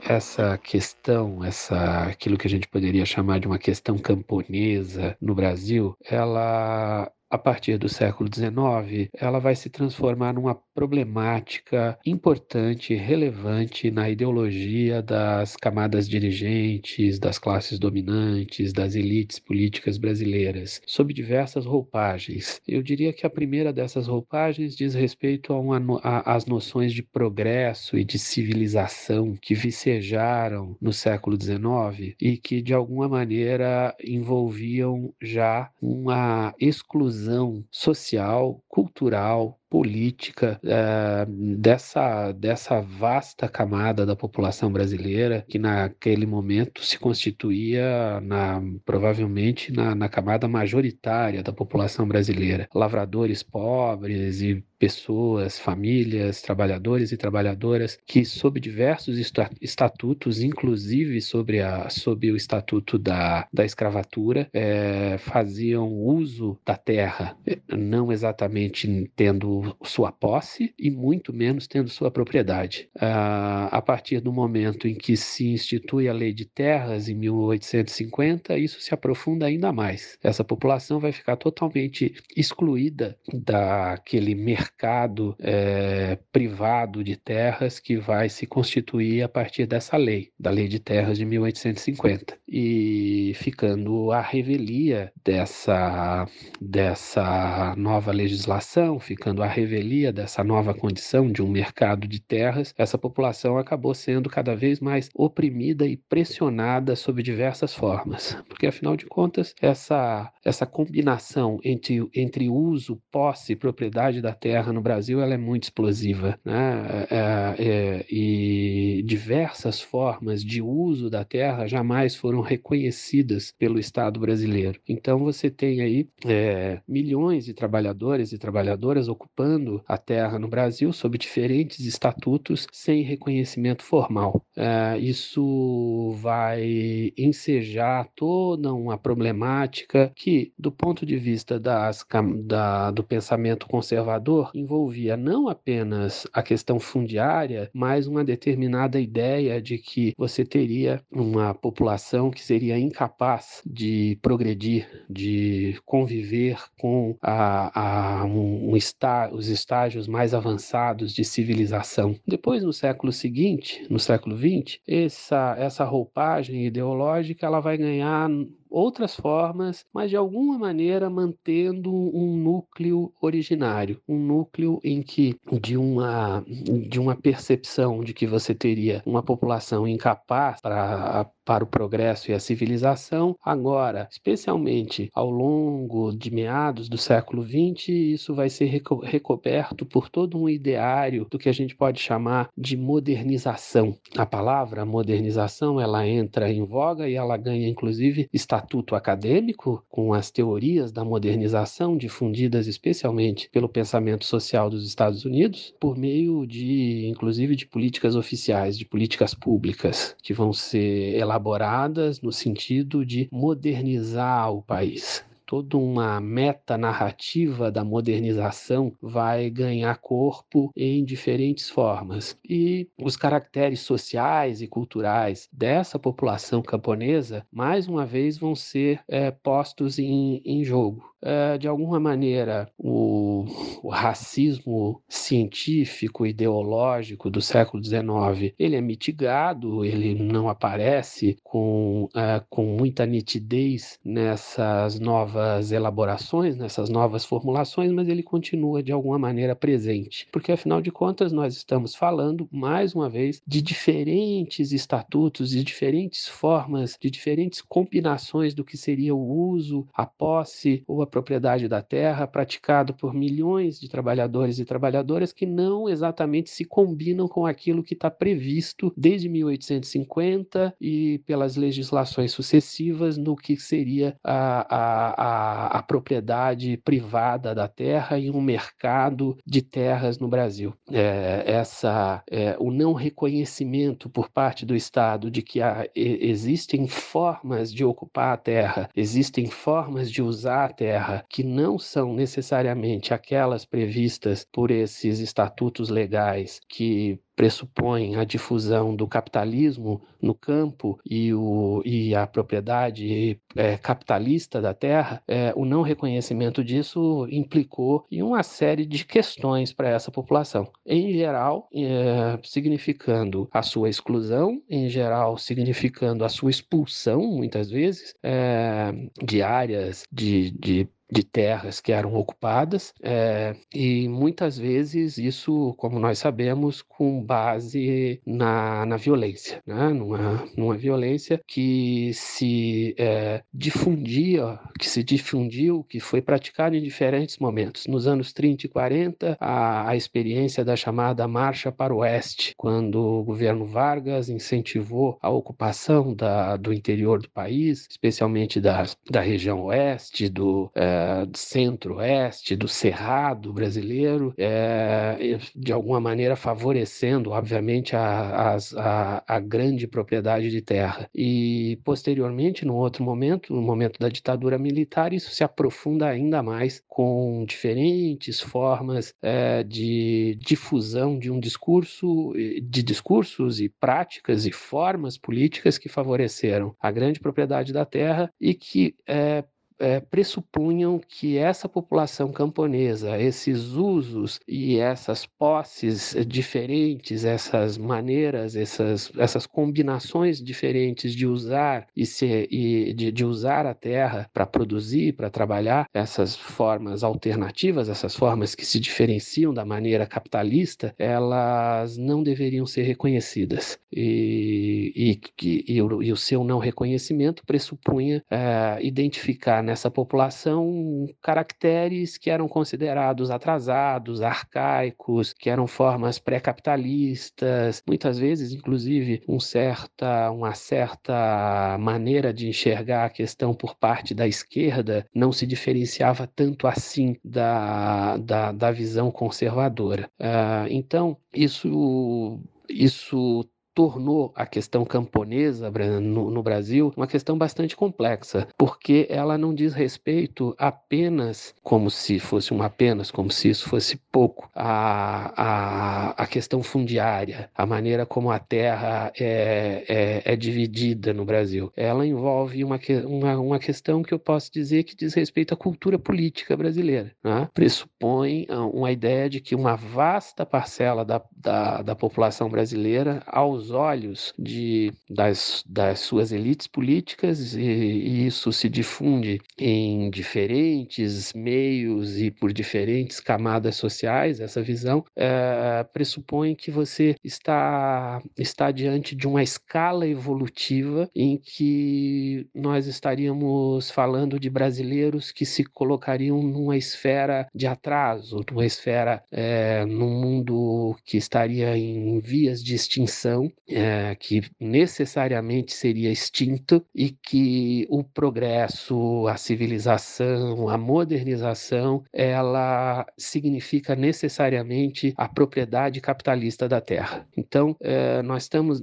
essa questão, essa aquilo que a gente poderia chamar de uma questão camponesa no Brasil, ela a partir do século XIX, ela vai se transformar numa problemática importante, relevante na ideologia das camadas dirigentes, das classes dominantes, das elites políticas brasileiras, sob diversas roupagens. Eu diria que a primeira dessas roupagens diz respeito às noções de progresso e de civilização que vicejaram no século XIX e que, de alguma maneira, envolviam já uma exclusão social, cultural, política é, dessa, dessa vasta camada da população brasileira que naquele momento se constituía na, provavelmente na, na camada majoritária da população brasileira. Lavradores pobres e pessoas, famílias, trabalhadores e trabalhadoras que, sob diversos estatutos, inclusive sobre, a, o estatuto da, da escravatura, é, faziam uso da terra, não exatamente tendo sua posse e muito menos tendo sua propriedade. Ah, a partir do momento em que se institui a lei de terras, em 1850, isso se aprofunda ainda mais. Essa população vai ficar totalmente excluída daquele mercado mercado é, privado de terras que vai se constituir a partir dessa lei, da Lei de Terras de 1850, e ficando à revelia dessa, dessa nova legislação, ficando à revelia dessa nova condição de um mercado de terras, essa população acabou sendo cada vez mais oprimida e pressionada sob diversas formas, porque afinal de contas essa essa combinação entre entre uso, posse e propriedade da terra terra no Brasil ela é muito explosiva, né? É, é, e diversas formas de uso da terra jamais foram reconhecidas pelo Estado brasileiro. Então você tem aí é, milhões de trabalhadores e trabalhadoras ocupando a terra no Brasil sob diferentes estatutos sem reconhecimento formal. É, isso vai ensejar toda uma problemática que, do ponto de vista das, da, do pensamento conservador, envolvia não apenas a questão fundiária, mas uma determinada ideia de que você teria uma população que seria incapaz de progredir, de conviver com a, a um, um está, os estágios mais avançados de civilização. Depois, no século seguinte, no século XX, essa, essa roupagem ideológica ela vai ganhar outras formas, mas de alguma maneira mantendo um núcleo originário, um núcleo em que de uma de uma percepção de que você teria uma população incapaz para para o progresso e a civilização. Agora, especialmente ao longo de meados do século XX, isso vai ser reco recoberto por todo um ideário do que a gente pode chamar de modernização. A palavra modernização ela entra em voga e ela ganha inclusive estatuto acadêmico com as teorias da modernização difundidas especialmente pelo pensamento social dos Estados Unidos por meio de inclusive de políticas oficiais, de políticas públicas que vão ser elaboradas no sentido de modernizar o país toda uma meta narrativa da modernização vai ganhar corpo em diferentes formas. E os caracteres sociais e culturais dessa população camponesa, mais uma vez, vão ser é, postos em, em jogo. É, de alguma maneira, o, o, racismo científico, ideológico do século XIX, ele é mitigado, ele não aparece com, é, com muita nitidez nessas novas elaborações, nessas novas formulações, mas ele continua de alguma maneira presente, porque afinal de contas nós estamos falando, mais uma vez, de diferentes estatutos, de diferentes formas, de diferentes combinações do que seria o uso, a posse ou a propriedade da terra praticado por milhões de trabalhadores e trabalhadoras que não exatamente se combinam com aquilo que está previsto desde 1850 e pelas legislações sucessivas no que seria a, a, a, a propriedade privada da terra e um mercado de terras no Brasil. É, essa, é, o não reconhecimento por parte do Estado de que há, existem formas de ocupar a terra, existem formas de usar a terra terra que não são necessariamente aquelas previstas por esses estatutos legais que pressupõem a difusão do capitalismo no campo e, o, e a propriedade é, capitalista da terra, é, o não reconhecimento disso implicou em uma série de questões para essa população. Em geral, é, significando a sua exclusão, em geral, significando a sua expulsão, muitas vezes, é, de áreas de, de de terras que eram ocupadas, é, e muitas vezes isso, como nós sabemos, com base na, na violência, né? numa, numa violência que se é, difundia, que se difundiu, que foi praticada em diferentes momentos. Nos anos 30 e 40, a, a experiência da chamada Marcha para o Oeste, quando o governo Vargas incentivou a ocupação da, do interior do país, especialmente da, da região oeste, do é, centro-oeste, do cerrado brasileiro, é, de alguma maneira favorecendo, obviamente, a, a, a, grande propriedade de terra. E, posteriormente, num outro momento, no momento da ditadura militar, isso se aprofunda ainda mais com diferentes formas é, de difusão de um discurso, de discursos e práticas e formas políticas que favoreceram a grande propriedade da terra e que é, é, pressupunham que essa população camponesa, esses usos e essas posses diferentes, essas maneiras, essas, essas combinações diferentes de usar e, ser, e de, de usar a terra para produzir, para trabalhar, essas formas alternativas, essas formas que se diferenciam da maneira capitalista, elas não deveriam ser reconhecidas. E, e, e, e, o, o seu não reconhecimento pressupunha é, identificar nessa população caracteres que eram considerados atrasados, arcaicos, que eram formas pré-capitalistas, muitas vezes, inclusive, um certa, uma certa maneira de enxergar a questão por parte da esquerda não se diferenciava tanto assim da, da, da visão conservadora. Uh, então, isso isso tornou a questão camponesa no, no, Brasil uma questão bastante complexa, porque ela não diz respeito apenas, como se fosse um apenas, como se isso fosse pouco, a, a, a questão fundiária, a maneira como a terra é, é, é dividida no Brasil. Ela envolve uma, uma, uma, questão que eu posso dizer que diz respeito à cultura política brasileira. Né? Pressupõe ah, uma ideia de que uma vasta parcela da, da, da população brasileira, aos olhos de, das, das suas elites políticas e, e isso se difunde em diferentes meios e por diferentes camadas sociais, essa visão é, pressupõe que você está, está diante de uma escala evolutiva em que nós estaríamos falando de brasileiros que se colocariam numa esfera de atraso, numa esfera, é, num mundo que estaria em vias de extinção é, que necessariamente seria extinto e que o progresso, a civilização, a modernização, ela significa necessariamente a propriedade capitalista da terra. Então, é, nós, estamos,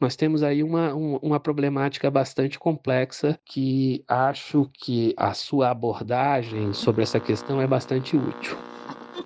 nós temos aí uma, uma problemática bastante complexa que acho que a sua abordagem sobre essa questão é bastante útil.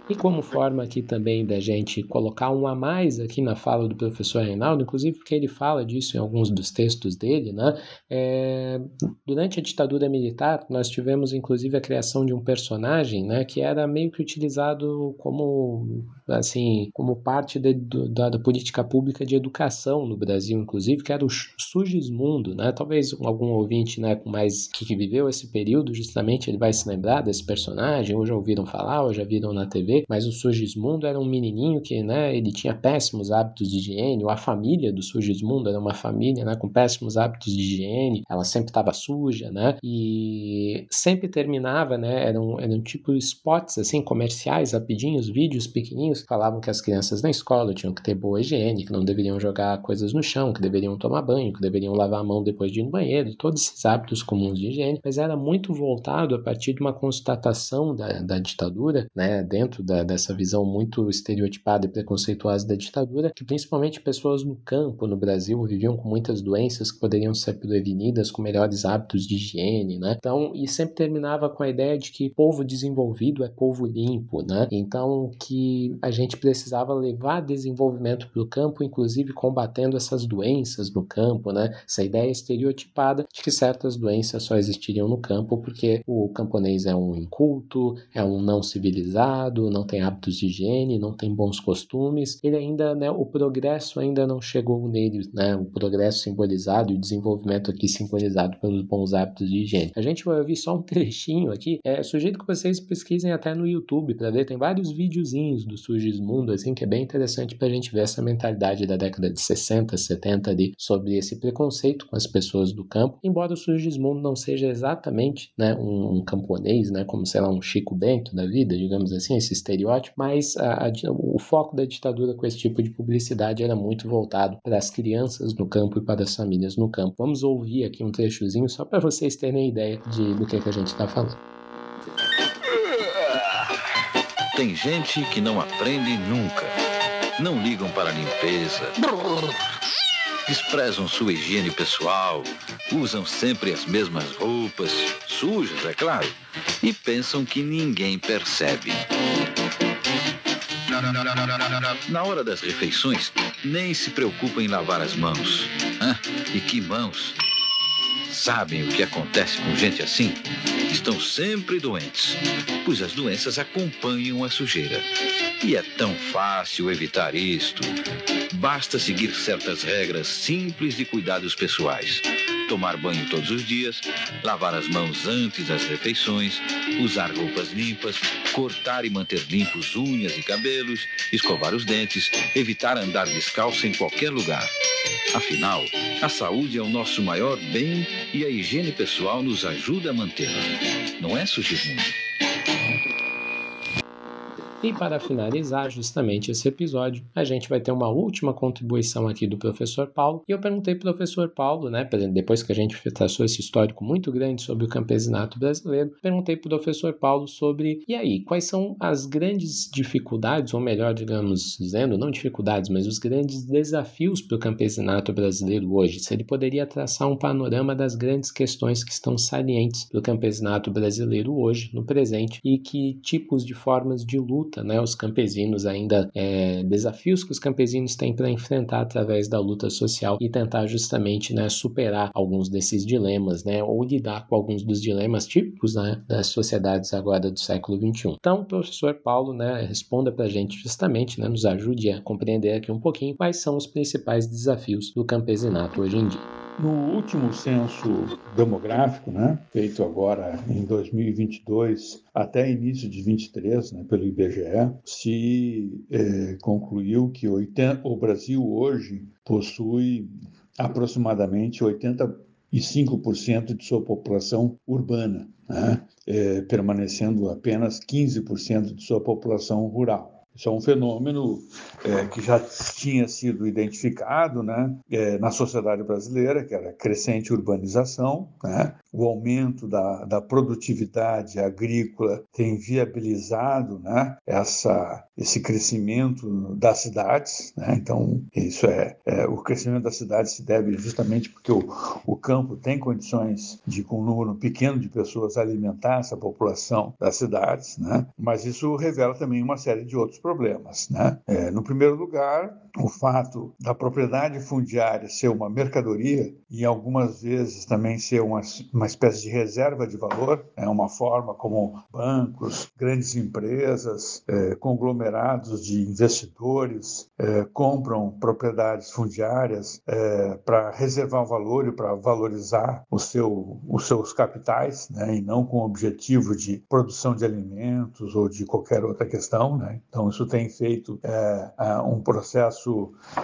E como forma aqui também da gente colocar um a mais aqui na fala do professor Reinaldo, inclusive porque ele fala disso em alguns dos textos dele, né? É, durante a ditadura militar, nós tivemos inclusive a criação de um personagem, né, que era meio que utilizado como assim, como parte de, da, da, política pública de educação no Brasil, inclusive, que era o Sugismundo, né? Talvez algum ouvinte, né, mais que viveu esse período, justamente ele vai se lembrar desse personagem, ou já ouviram falar, ou já viram na TV, mas o Sugismundo era um menininho que, né, ele tinha péssimos hábitos de higiene, ou a família do Sugismundo era uma família, né, com péssimos hábitos de higiene, ela sempre estava suja, né, e sempre terminava, né, eram, eram tipo spots, assim, comerciais, rapidinhos, vídeos pequenininhos, falavam que as crianças na escola tinham que ter boa higiene, que não deveriam jogar coisas no chão, que deveriam tomar banho, que deveriam lavar a mão depois de ir no banheiro, todos esses hábitos comuns de higiene, mas era muito voltado a partir de uma constatação da, da ditadura, né, dentro da, dessa visão muito estereotipada e preconceituosa da ditadura, que principalmente pessoas no campo, no Brasil, viviam com muitas doenças que poderiam ser prevenidas com melhores hábitos de higiene, né? Então, e sempre terminava com a ideia de que povo desenvolvido é povo limpo, né? Então, que a gente precisava levar desenvolvimento para o campo, inclusive combatendo essas doenças no campo, né? Essa ideia estereotipada de que certas doenças só existiriam no campo porque o camponês é um inculto, é um não civilizado, não tem hábitos de higiene, não tem bons costumes. Ele ainda, né, o progresso ainda não chegou nele, né? O progresso simbolizado e o desenvolvimento aqui simbolizado pelos bons hábitos de higiene. A gente vai ouvir só um trechinho aqui. É sugiro que vocês pesquisem até no YouTube para ver, tem vários videozinhos do Surgismundo, assim, que é bem interessante para a gente ver essa mentalidade da década de 60, 70 ali, sobre esse preconceito com as pessoas do campo, embora o Surgismundo não seja exatamente, né, um, um camponês, né, como, sei lá, um Chico Bento da vida, digamos assim, esse estereótipo, mas a, a, o foco da ditadura com esse tipo de publicidade era muito voltado para as crianças no campo e para as famílias no campo. Vamos ouvir aqui um trechozinho só para vocês terem ideia de, do que, é que a gente está falando. Tem gente que não aprende nunca. Não ligam para a limpeza. Desprezam sua higiene pessoal. Usam sempre as mesmas roupas, sujas, é claro. E pensam que ninguém percebe. Na hora das refeições, nem se preocupam em lavar as mãos. E que mãos? Sabem o que acontece com gente assim? estão sempre doentes, pois as doenças acompanham a sujeira. E é tão fácil evitar isto. Basta seguir certas regras simples de cuidados pessoais tomar banho todos os dias, lavar as mãos antes das refeições, usar roupas limpas, cortar e manter limpos unhas e cabelos, escovar os dentes, evitar andar descalço em qualquer lugar. Afinal, a saúde é o nosso maior bem e a higiene pessoal nos ajuda a mantê-la. Não é, Sugismundo? E para finalizar justamente esse episódio, a gente vai ter uma última contribuição aqui do professor Paulo. E eu perguntei para o professor Paulo, né, depois que a gente traçou esse histórico muito grande sobre o campesinato brasileiro, perguntei para o professor Paulo sobre, e aí, quais são as grandes dificuldades, ou melhor, digamos, dizendo, não dificuldades, mas os grandes desafios para o campesinato brasileiro hoje? Se ele poderia traçar um panorama das grandes questões que estão salientes do campesinato brasileiro hoje, no presente, e que tipos de formas de luta luta, né? Os campesinos ainda é, desafios que os campesinos têm para enfrentar através da luta social e tentar justamente, né, superar alguns desses dilemas, né? Ou lidar com alguns dos dilemas típicos, né, das sociedades agora do século XXI. Então, o professor Paulo, né, responda para a gente justamente, né, nos ajude a compreender aqui um pouquinho quais são os principais desafios do campesinato hoje em dia. No último censo demográfico, né, feito agora em 2022 até início de 23, né, pelo IBGE, se é, concluiu que 80, o Brasil hoje possui aproximadamente 85% de sua população urbana, né, é, permanecendo apenas 15% de sua população rural. Isso é um fenômeno é, que já tinha sido identificado né, é, na sociedade brasileira, que era a crescente urbanização, né, o aumento da, da produtividade agrícola tem viabilizado né, essa, esse crescimento das cidades. Né? Então, isso é, é, o crescimento das cidades se deve justamente porque o, o campo tem condições de, com um número pequeno de pessoas, alimentar essa população das cidades, né? mas isso revela também uma série de outros problemas. Né? É, no primeiro lugar, o fato da propriedade fundiária ser uma mercadoria e algumas vezes também ser uma, uma espécie de reserva de valor, é uma forma como bancos, grandes empresas, é, conglomerados de investidores é, compram propriedades fundiárias é, para reservar valor e para valorizar o seu, os seus capitais, né, e não com o objetivo de produção de alimentos ou de qualquer outra questão. Né? Então, isso tem feito um processo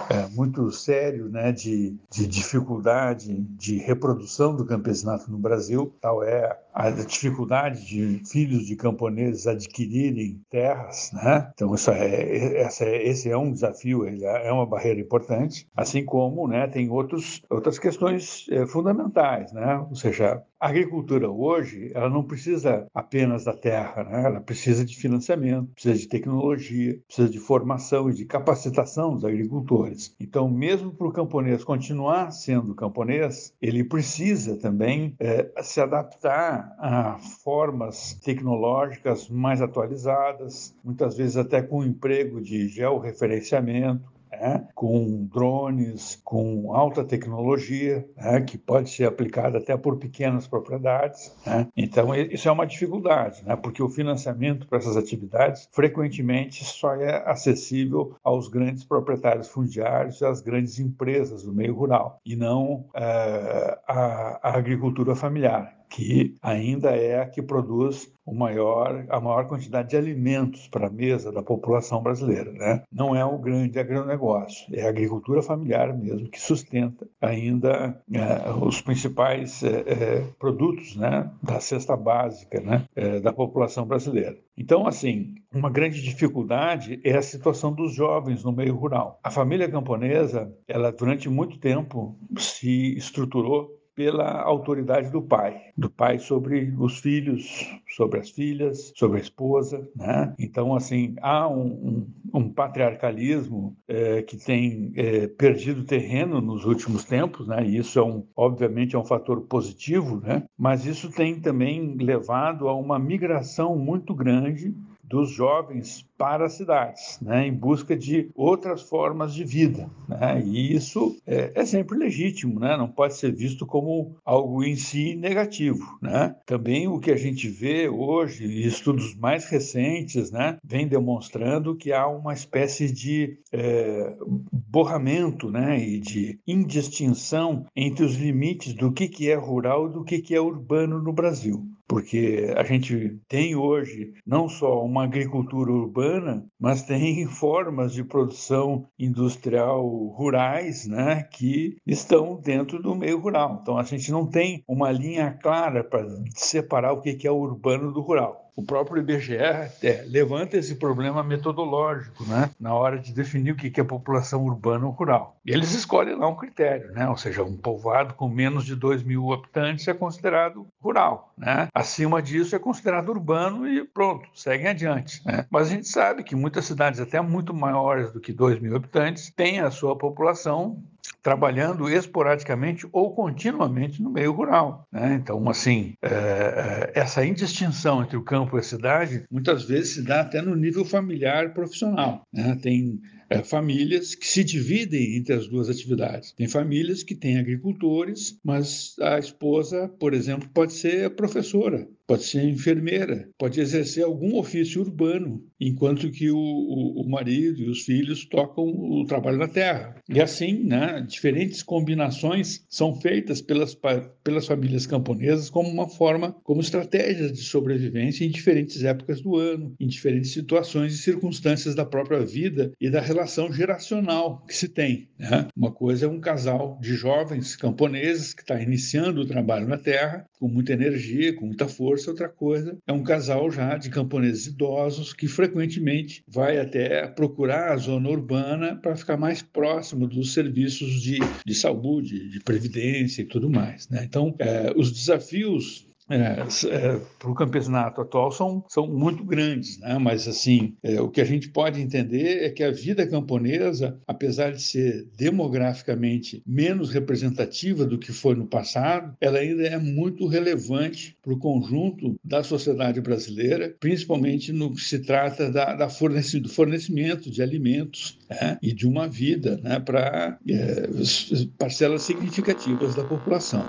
é, muito sério né, de, de dificuldade de reprodução do campesinato no Brasil, tal é a dificuldade de filhos de camponeses adquirirem terras, né? Então isso é, essa é, esse é um desafio, ele é, é uma barreira importante, assim como, né, tem outros outras questões é, fundamentais, né? Ou seja, a agricultura hoje, ela não precisa apenas da terra, né? Ela precisa de financiamento, precisa de tecnologia, precisa de formação e de capacitação dos agricultores. Então, mesmo para o camponês continuar sendo camponês, ele precisa também é, se adaptar a formas tecnológicas mais atualizadas, muitas vezes até com emprego de georreferenciamento, né, com drones, com alta tecnologia, né, que pode ser aplicada até por pequenas propriedades. Né. Então, isso é uma dificuldade, né, porque o financiamento para essas atividades frequentemente só é acessível aos grandes proprietários fundiários e às grandes empresas do meio rural, e não uh, a, a agricultura familiar que ainda é a que produz o maior, a maior quantidade de alimentos para a mesa da população brasileira. Né? Não é o grande agronegócio, é a agricultura familiar mesmo que sustenta ainda é, os principais é, é, produtos né, da cesta básica né, é, da população brasileira. Então, assim, uma grande dificuldade é a situação dos jovens no meio rural. A família camponesa, ela durante muito tempo se estruturou pela autoridade do pai, do pai sobre os filhos, sobre as filhas, sobre a esposa, né? Então, assim, há um, um, um patriarcalismo é, que tem é, perdido terreno nos últimos tempos, né? E isso é um, obviamente, é um fator positivo, né? Mas isso tem também levado a uma migração muito grande dos jovens para as cidades, né, em busca de outras formas de vida. Né, e isso é, é, sempre legítimo, né, não pode ser visto como algo em si negativo. Né. Também o que a gente vê hoje, estudos mais recentes, né, vem demonstrando que há uma espécie de é, borramento né, e de indistinção entre os limites do que, que é rural e do que, que é urbano no Brasil porque a gente tem hoje não só uma agricultura urbana, mas tem formas de produção industrial rurais, né, que estão dentro do meio rural. Então a gente não tem uma linha clara para separar o que é urbano do rural o próprio IBGE é, levanta esse problema metodológico, né, na hora de definir o que é população urbana ou rural. E eles escolhem lá um critério, né, ou seja, um povoado com menos de 2 mil habitantes é considerado rural, né? Acima disso é considerado urbano e pronto, seguem adiante. Né? Mas a gente sabe que muitas cidades, até muito maiores do que 2 mil habitantes, têm a sua população trabalhando esporadicamente ou continuamente no meio rural. Né? Então, assim, é, é, essa indistinção entre o campo e a cidade muitas vezes se dá até no nível familiar profissional. Né? Tem é, famílias que se dividem entre as duas atividades. Tem famílias que têm agricultores, mas a esposa, por exemplo, pode ser professora, pode ser enfermeira, pode exercer algum ofício urbano, enquanto que o, o, o, marido e os filhos tocam o trabalho na terra. E assim, né, diferentes combinações são feitas pelas, pelas famílias camponesas como uma forma, como estratégias de sobrevivência em diferentes épocas do ano, em diferentes situações e circunstâncias da própria vida e da relação geracional que se tem. Né? Uma coisa é um casal de jovens camponeses que está iniciando o trabalho na terra com muita energia, com muita força. Outra coisa é um casal já de camponeses idosos que frequentemente vai até procurar a zona urbana para ficar mais próximo dos serviços de, de saúde, de previdência e tudo mais. Né? Então, é, os desafios é, é, para o campesinato atual são, são muito grandes, né? mas assim é, o que a gente pode entender é que a vida camponesa, apesar de ser demograficamente menos representativa do que foi no passado, ela ainda é muito relevante para o conjunto da sociedade brasileira, principalmente no que se trata da, da do fornecimento de alimentos né? e de uma vida né? para é, parcelas significativas da população.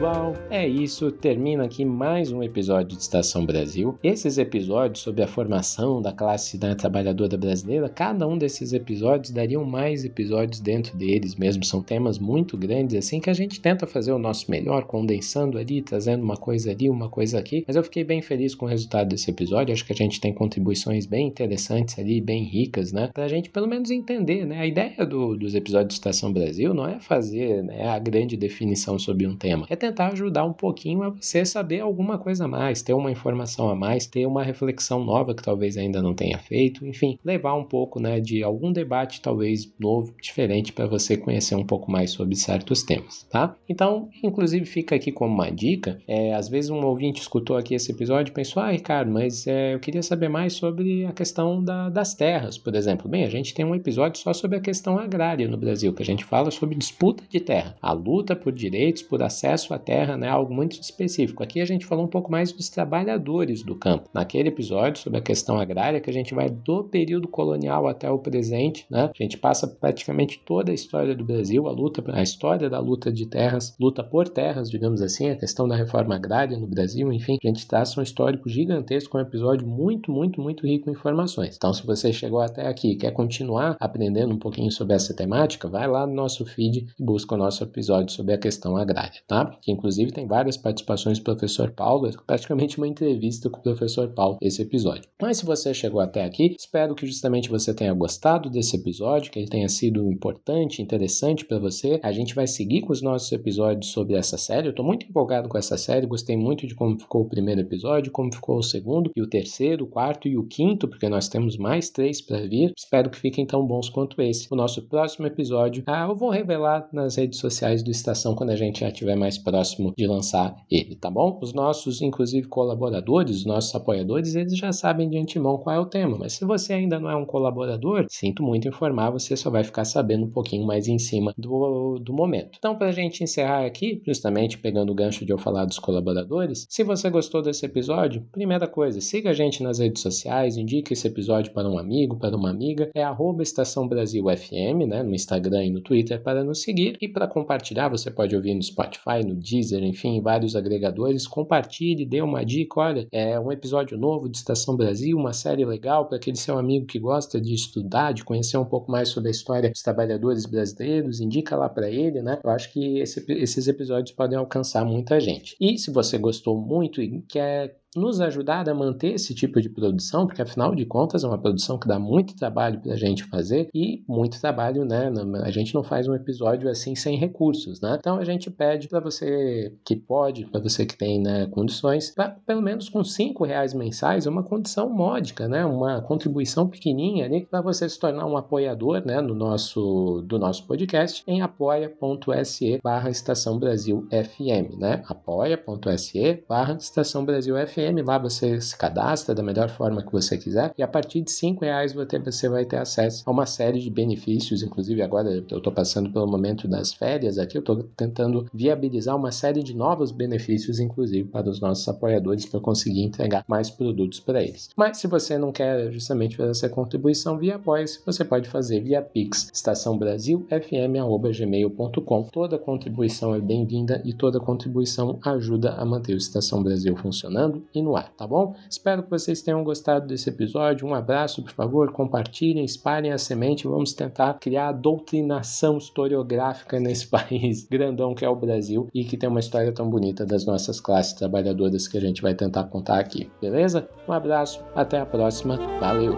Pessoal, é isso. Termina aqui mais um episódio de Estação Brasil. Esses episódios sobre a formação da classe da trabalhadora brasileira, cada um desses episódios dariam mais episódios dentro deles mesmo. São temas muito grandes, assim, que a gente tenta fazer o nosso melhor, condensando ali, trazendo uma coisa ali, uma coisa aqui. Mas eu fiquei bem feliz com o resultado desse episódio. Acho que a gente tem contribuições bem interessantes ali, bem ricas, né? Pra gente pelo menos entender, né? A ideia do, dos episódios de Estação Brasil não é fazer né, a grande definição sobre um tema é tentar ajudar um pouquinho a você saber alguma coisa a mais, ter uma informação a mais, ter uma reflexão nova que talvez ainda não tenha feito, enfim, levar um pouco né, de algum debate talvez novo, diferente para você conhecer um pouco mais sobre certos temas, tá? Então, inclusive fica aqui como uma dica, é, às vezes um ouvinte escutou aqui esse episódio e pensou, ah, Ricardo, mas é, eu queria saber mais sobre a questão da, das terras, por exemplo. Bem, a gente tem um episódio só sobre a questão agrária no Brasil, que a gente fala sobre disputa de terra, a luta por direitos, por acesso à terra, né, algo muito específico. Aqui a gente falou um pouco mais dos trabalhadores do campo. Naquele episódio sobre a questão agrária, que a gente vai do período colonial até o presente, né, a gente passa praticamente toda a história do Brasil, a luta, a história da luta de terras, luta por terras, digamos assim, a questão da reforma agrária no Brasil, enfim, a gente traça um histórico gigantesco, um episódio muito, muito, muito rico em informações. Então, se você chegou até aqui e quer continuar aprendendo um pouquinho sobre essa temática, vai lá no nosso feed e busca o nosso episódio sobre a questão agrária, tá? Inclusive tem várias participações do professor Paulo, é praticamente uma entrevista com o professor Paulo esse episódio. Mas se você chegou até aqui, espero que justamente você tenha gostado desse episódio, que ele tenha sido importante, interessante para você. A gente vai seguir com os nossos episódios sobre essa série. Eu estou muito empolgado com essa série, gostei muito de como ficou o primeiro episódio, como ficou o segundo, e o terceiro, o quarto e o quinto, porque nós temos mais três para vir. Espero que fiquem tão bons quanto esse. O nosso próximo episódio, ah, eu vou revelar nas redes sociais do Estação quando a gente já tiver mais próximo de lançar ele, tá bom? Os nossos, inclusive, colaboradores, os nossos apoiadores, eles já sabem de antemão qual é o tema, mas se você ainda não é um colaborador, sinto muito informar, você só vai ficar sabendo um pouquinho mais em cima do, do momento. Então, para a gente encerrar aqui, justamente pegando o gancho de eu falar dos colaboradores, se você gostou desse episódio, primeira coisa, siga a gente nas redes sociais, indique esse episódio para um amigo, para uma amiga, é arroba Estação Brasil FM, né, no Instagram e no Twitter para nos seguir, e para compartilhar, você pode ouvir no Spotify, no Deezer, enfim, vários agregadores, compartilhe, dê uma dica, olha, é um episódio novo de Estação Brasil, uma série legal para aquele seu amigo que gosta de estudar, de conhecer um pouco mais sobre a história dos trabalhadores brasileiros, indica lá para ele, né? Eu acho que esse, esses episódios podem alcançar muita gente. E se você gostou muito e quer nos ajudar a manter esse tipo de produção, porque afinal de contas é uma produção que dá muito trabalho para a gente fazer e muito trabalho, né? A gente não faz um episódio assim sem recursos, né? Então a gente pede para você que pode, para você que tem né, condições, pra, pelo menos com cinco reais mensais, é uma condição módica, né? Uma contribuição pequenininha ali para você se tornar um apoiador, né? No nosso do nosso podcast em apoia.se barra Estação Brasil FM, né? apoia.se barra Estação Brasil FM FM, lá você se cadastra da melhor forma que você quiser e a partir de cinco reais você vai ter acesso a uma série de benefícios, inclusive agora eu estou passando pelo momento das férias aqui, eu estou tentando viabilizar uma série de novos benefícios, inclusive para os nossos apoiadores, para conseguir entregar mais produtos para eles. Mas se você não quer justamente fazer essa contribuição via Apoia-se, você pode fazer via Pix, estação Brasil, fm.gmail.com. Toda contribuição é bem-vinda e toda contribuição ajuda a manter o Estação Brasil funcionando e no ar, tá bom? Espero que vocês tenham gostado desse episódio. Um abraço, por favor, compartilhem, espalhem a semente. Vamos tentar criar a doutrinação historiográfica nesse país grandão que é o Brasil e que tem uma história tão bonita das nossas classes trabalhadoras que a gente vai tentar contar aqui, beleza? Um abraço, até a próxima, valeu!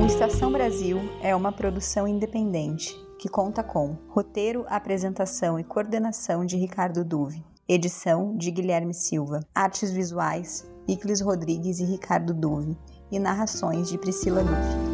O Estação Brasil é uma produção independente que conta com roteiro, apresentação e coordenação de Ricardo Duve, edição de Guilherme Silva, artes visuais Iclis Rodrigues e Ricardo Duve e narrações de Priscila Duve.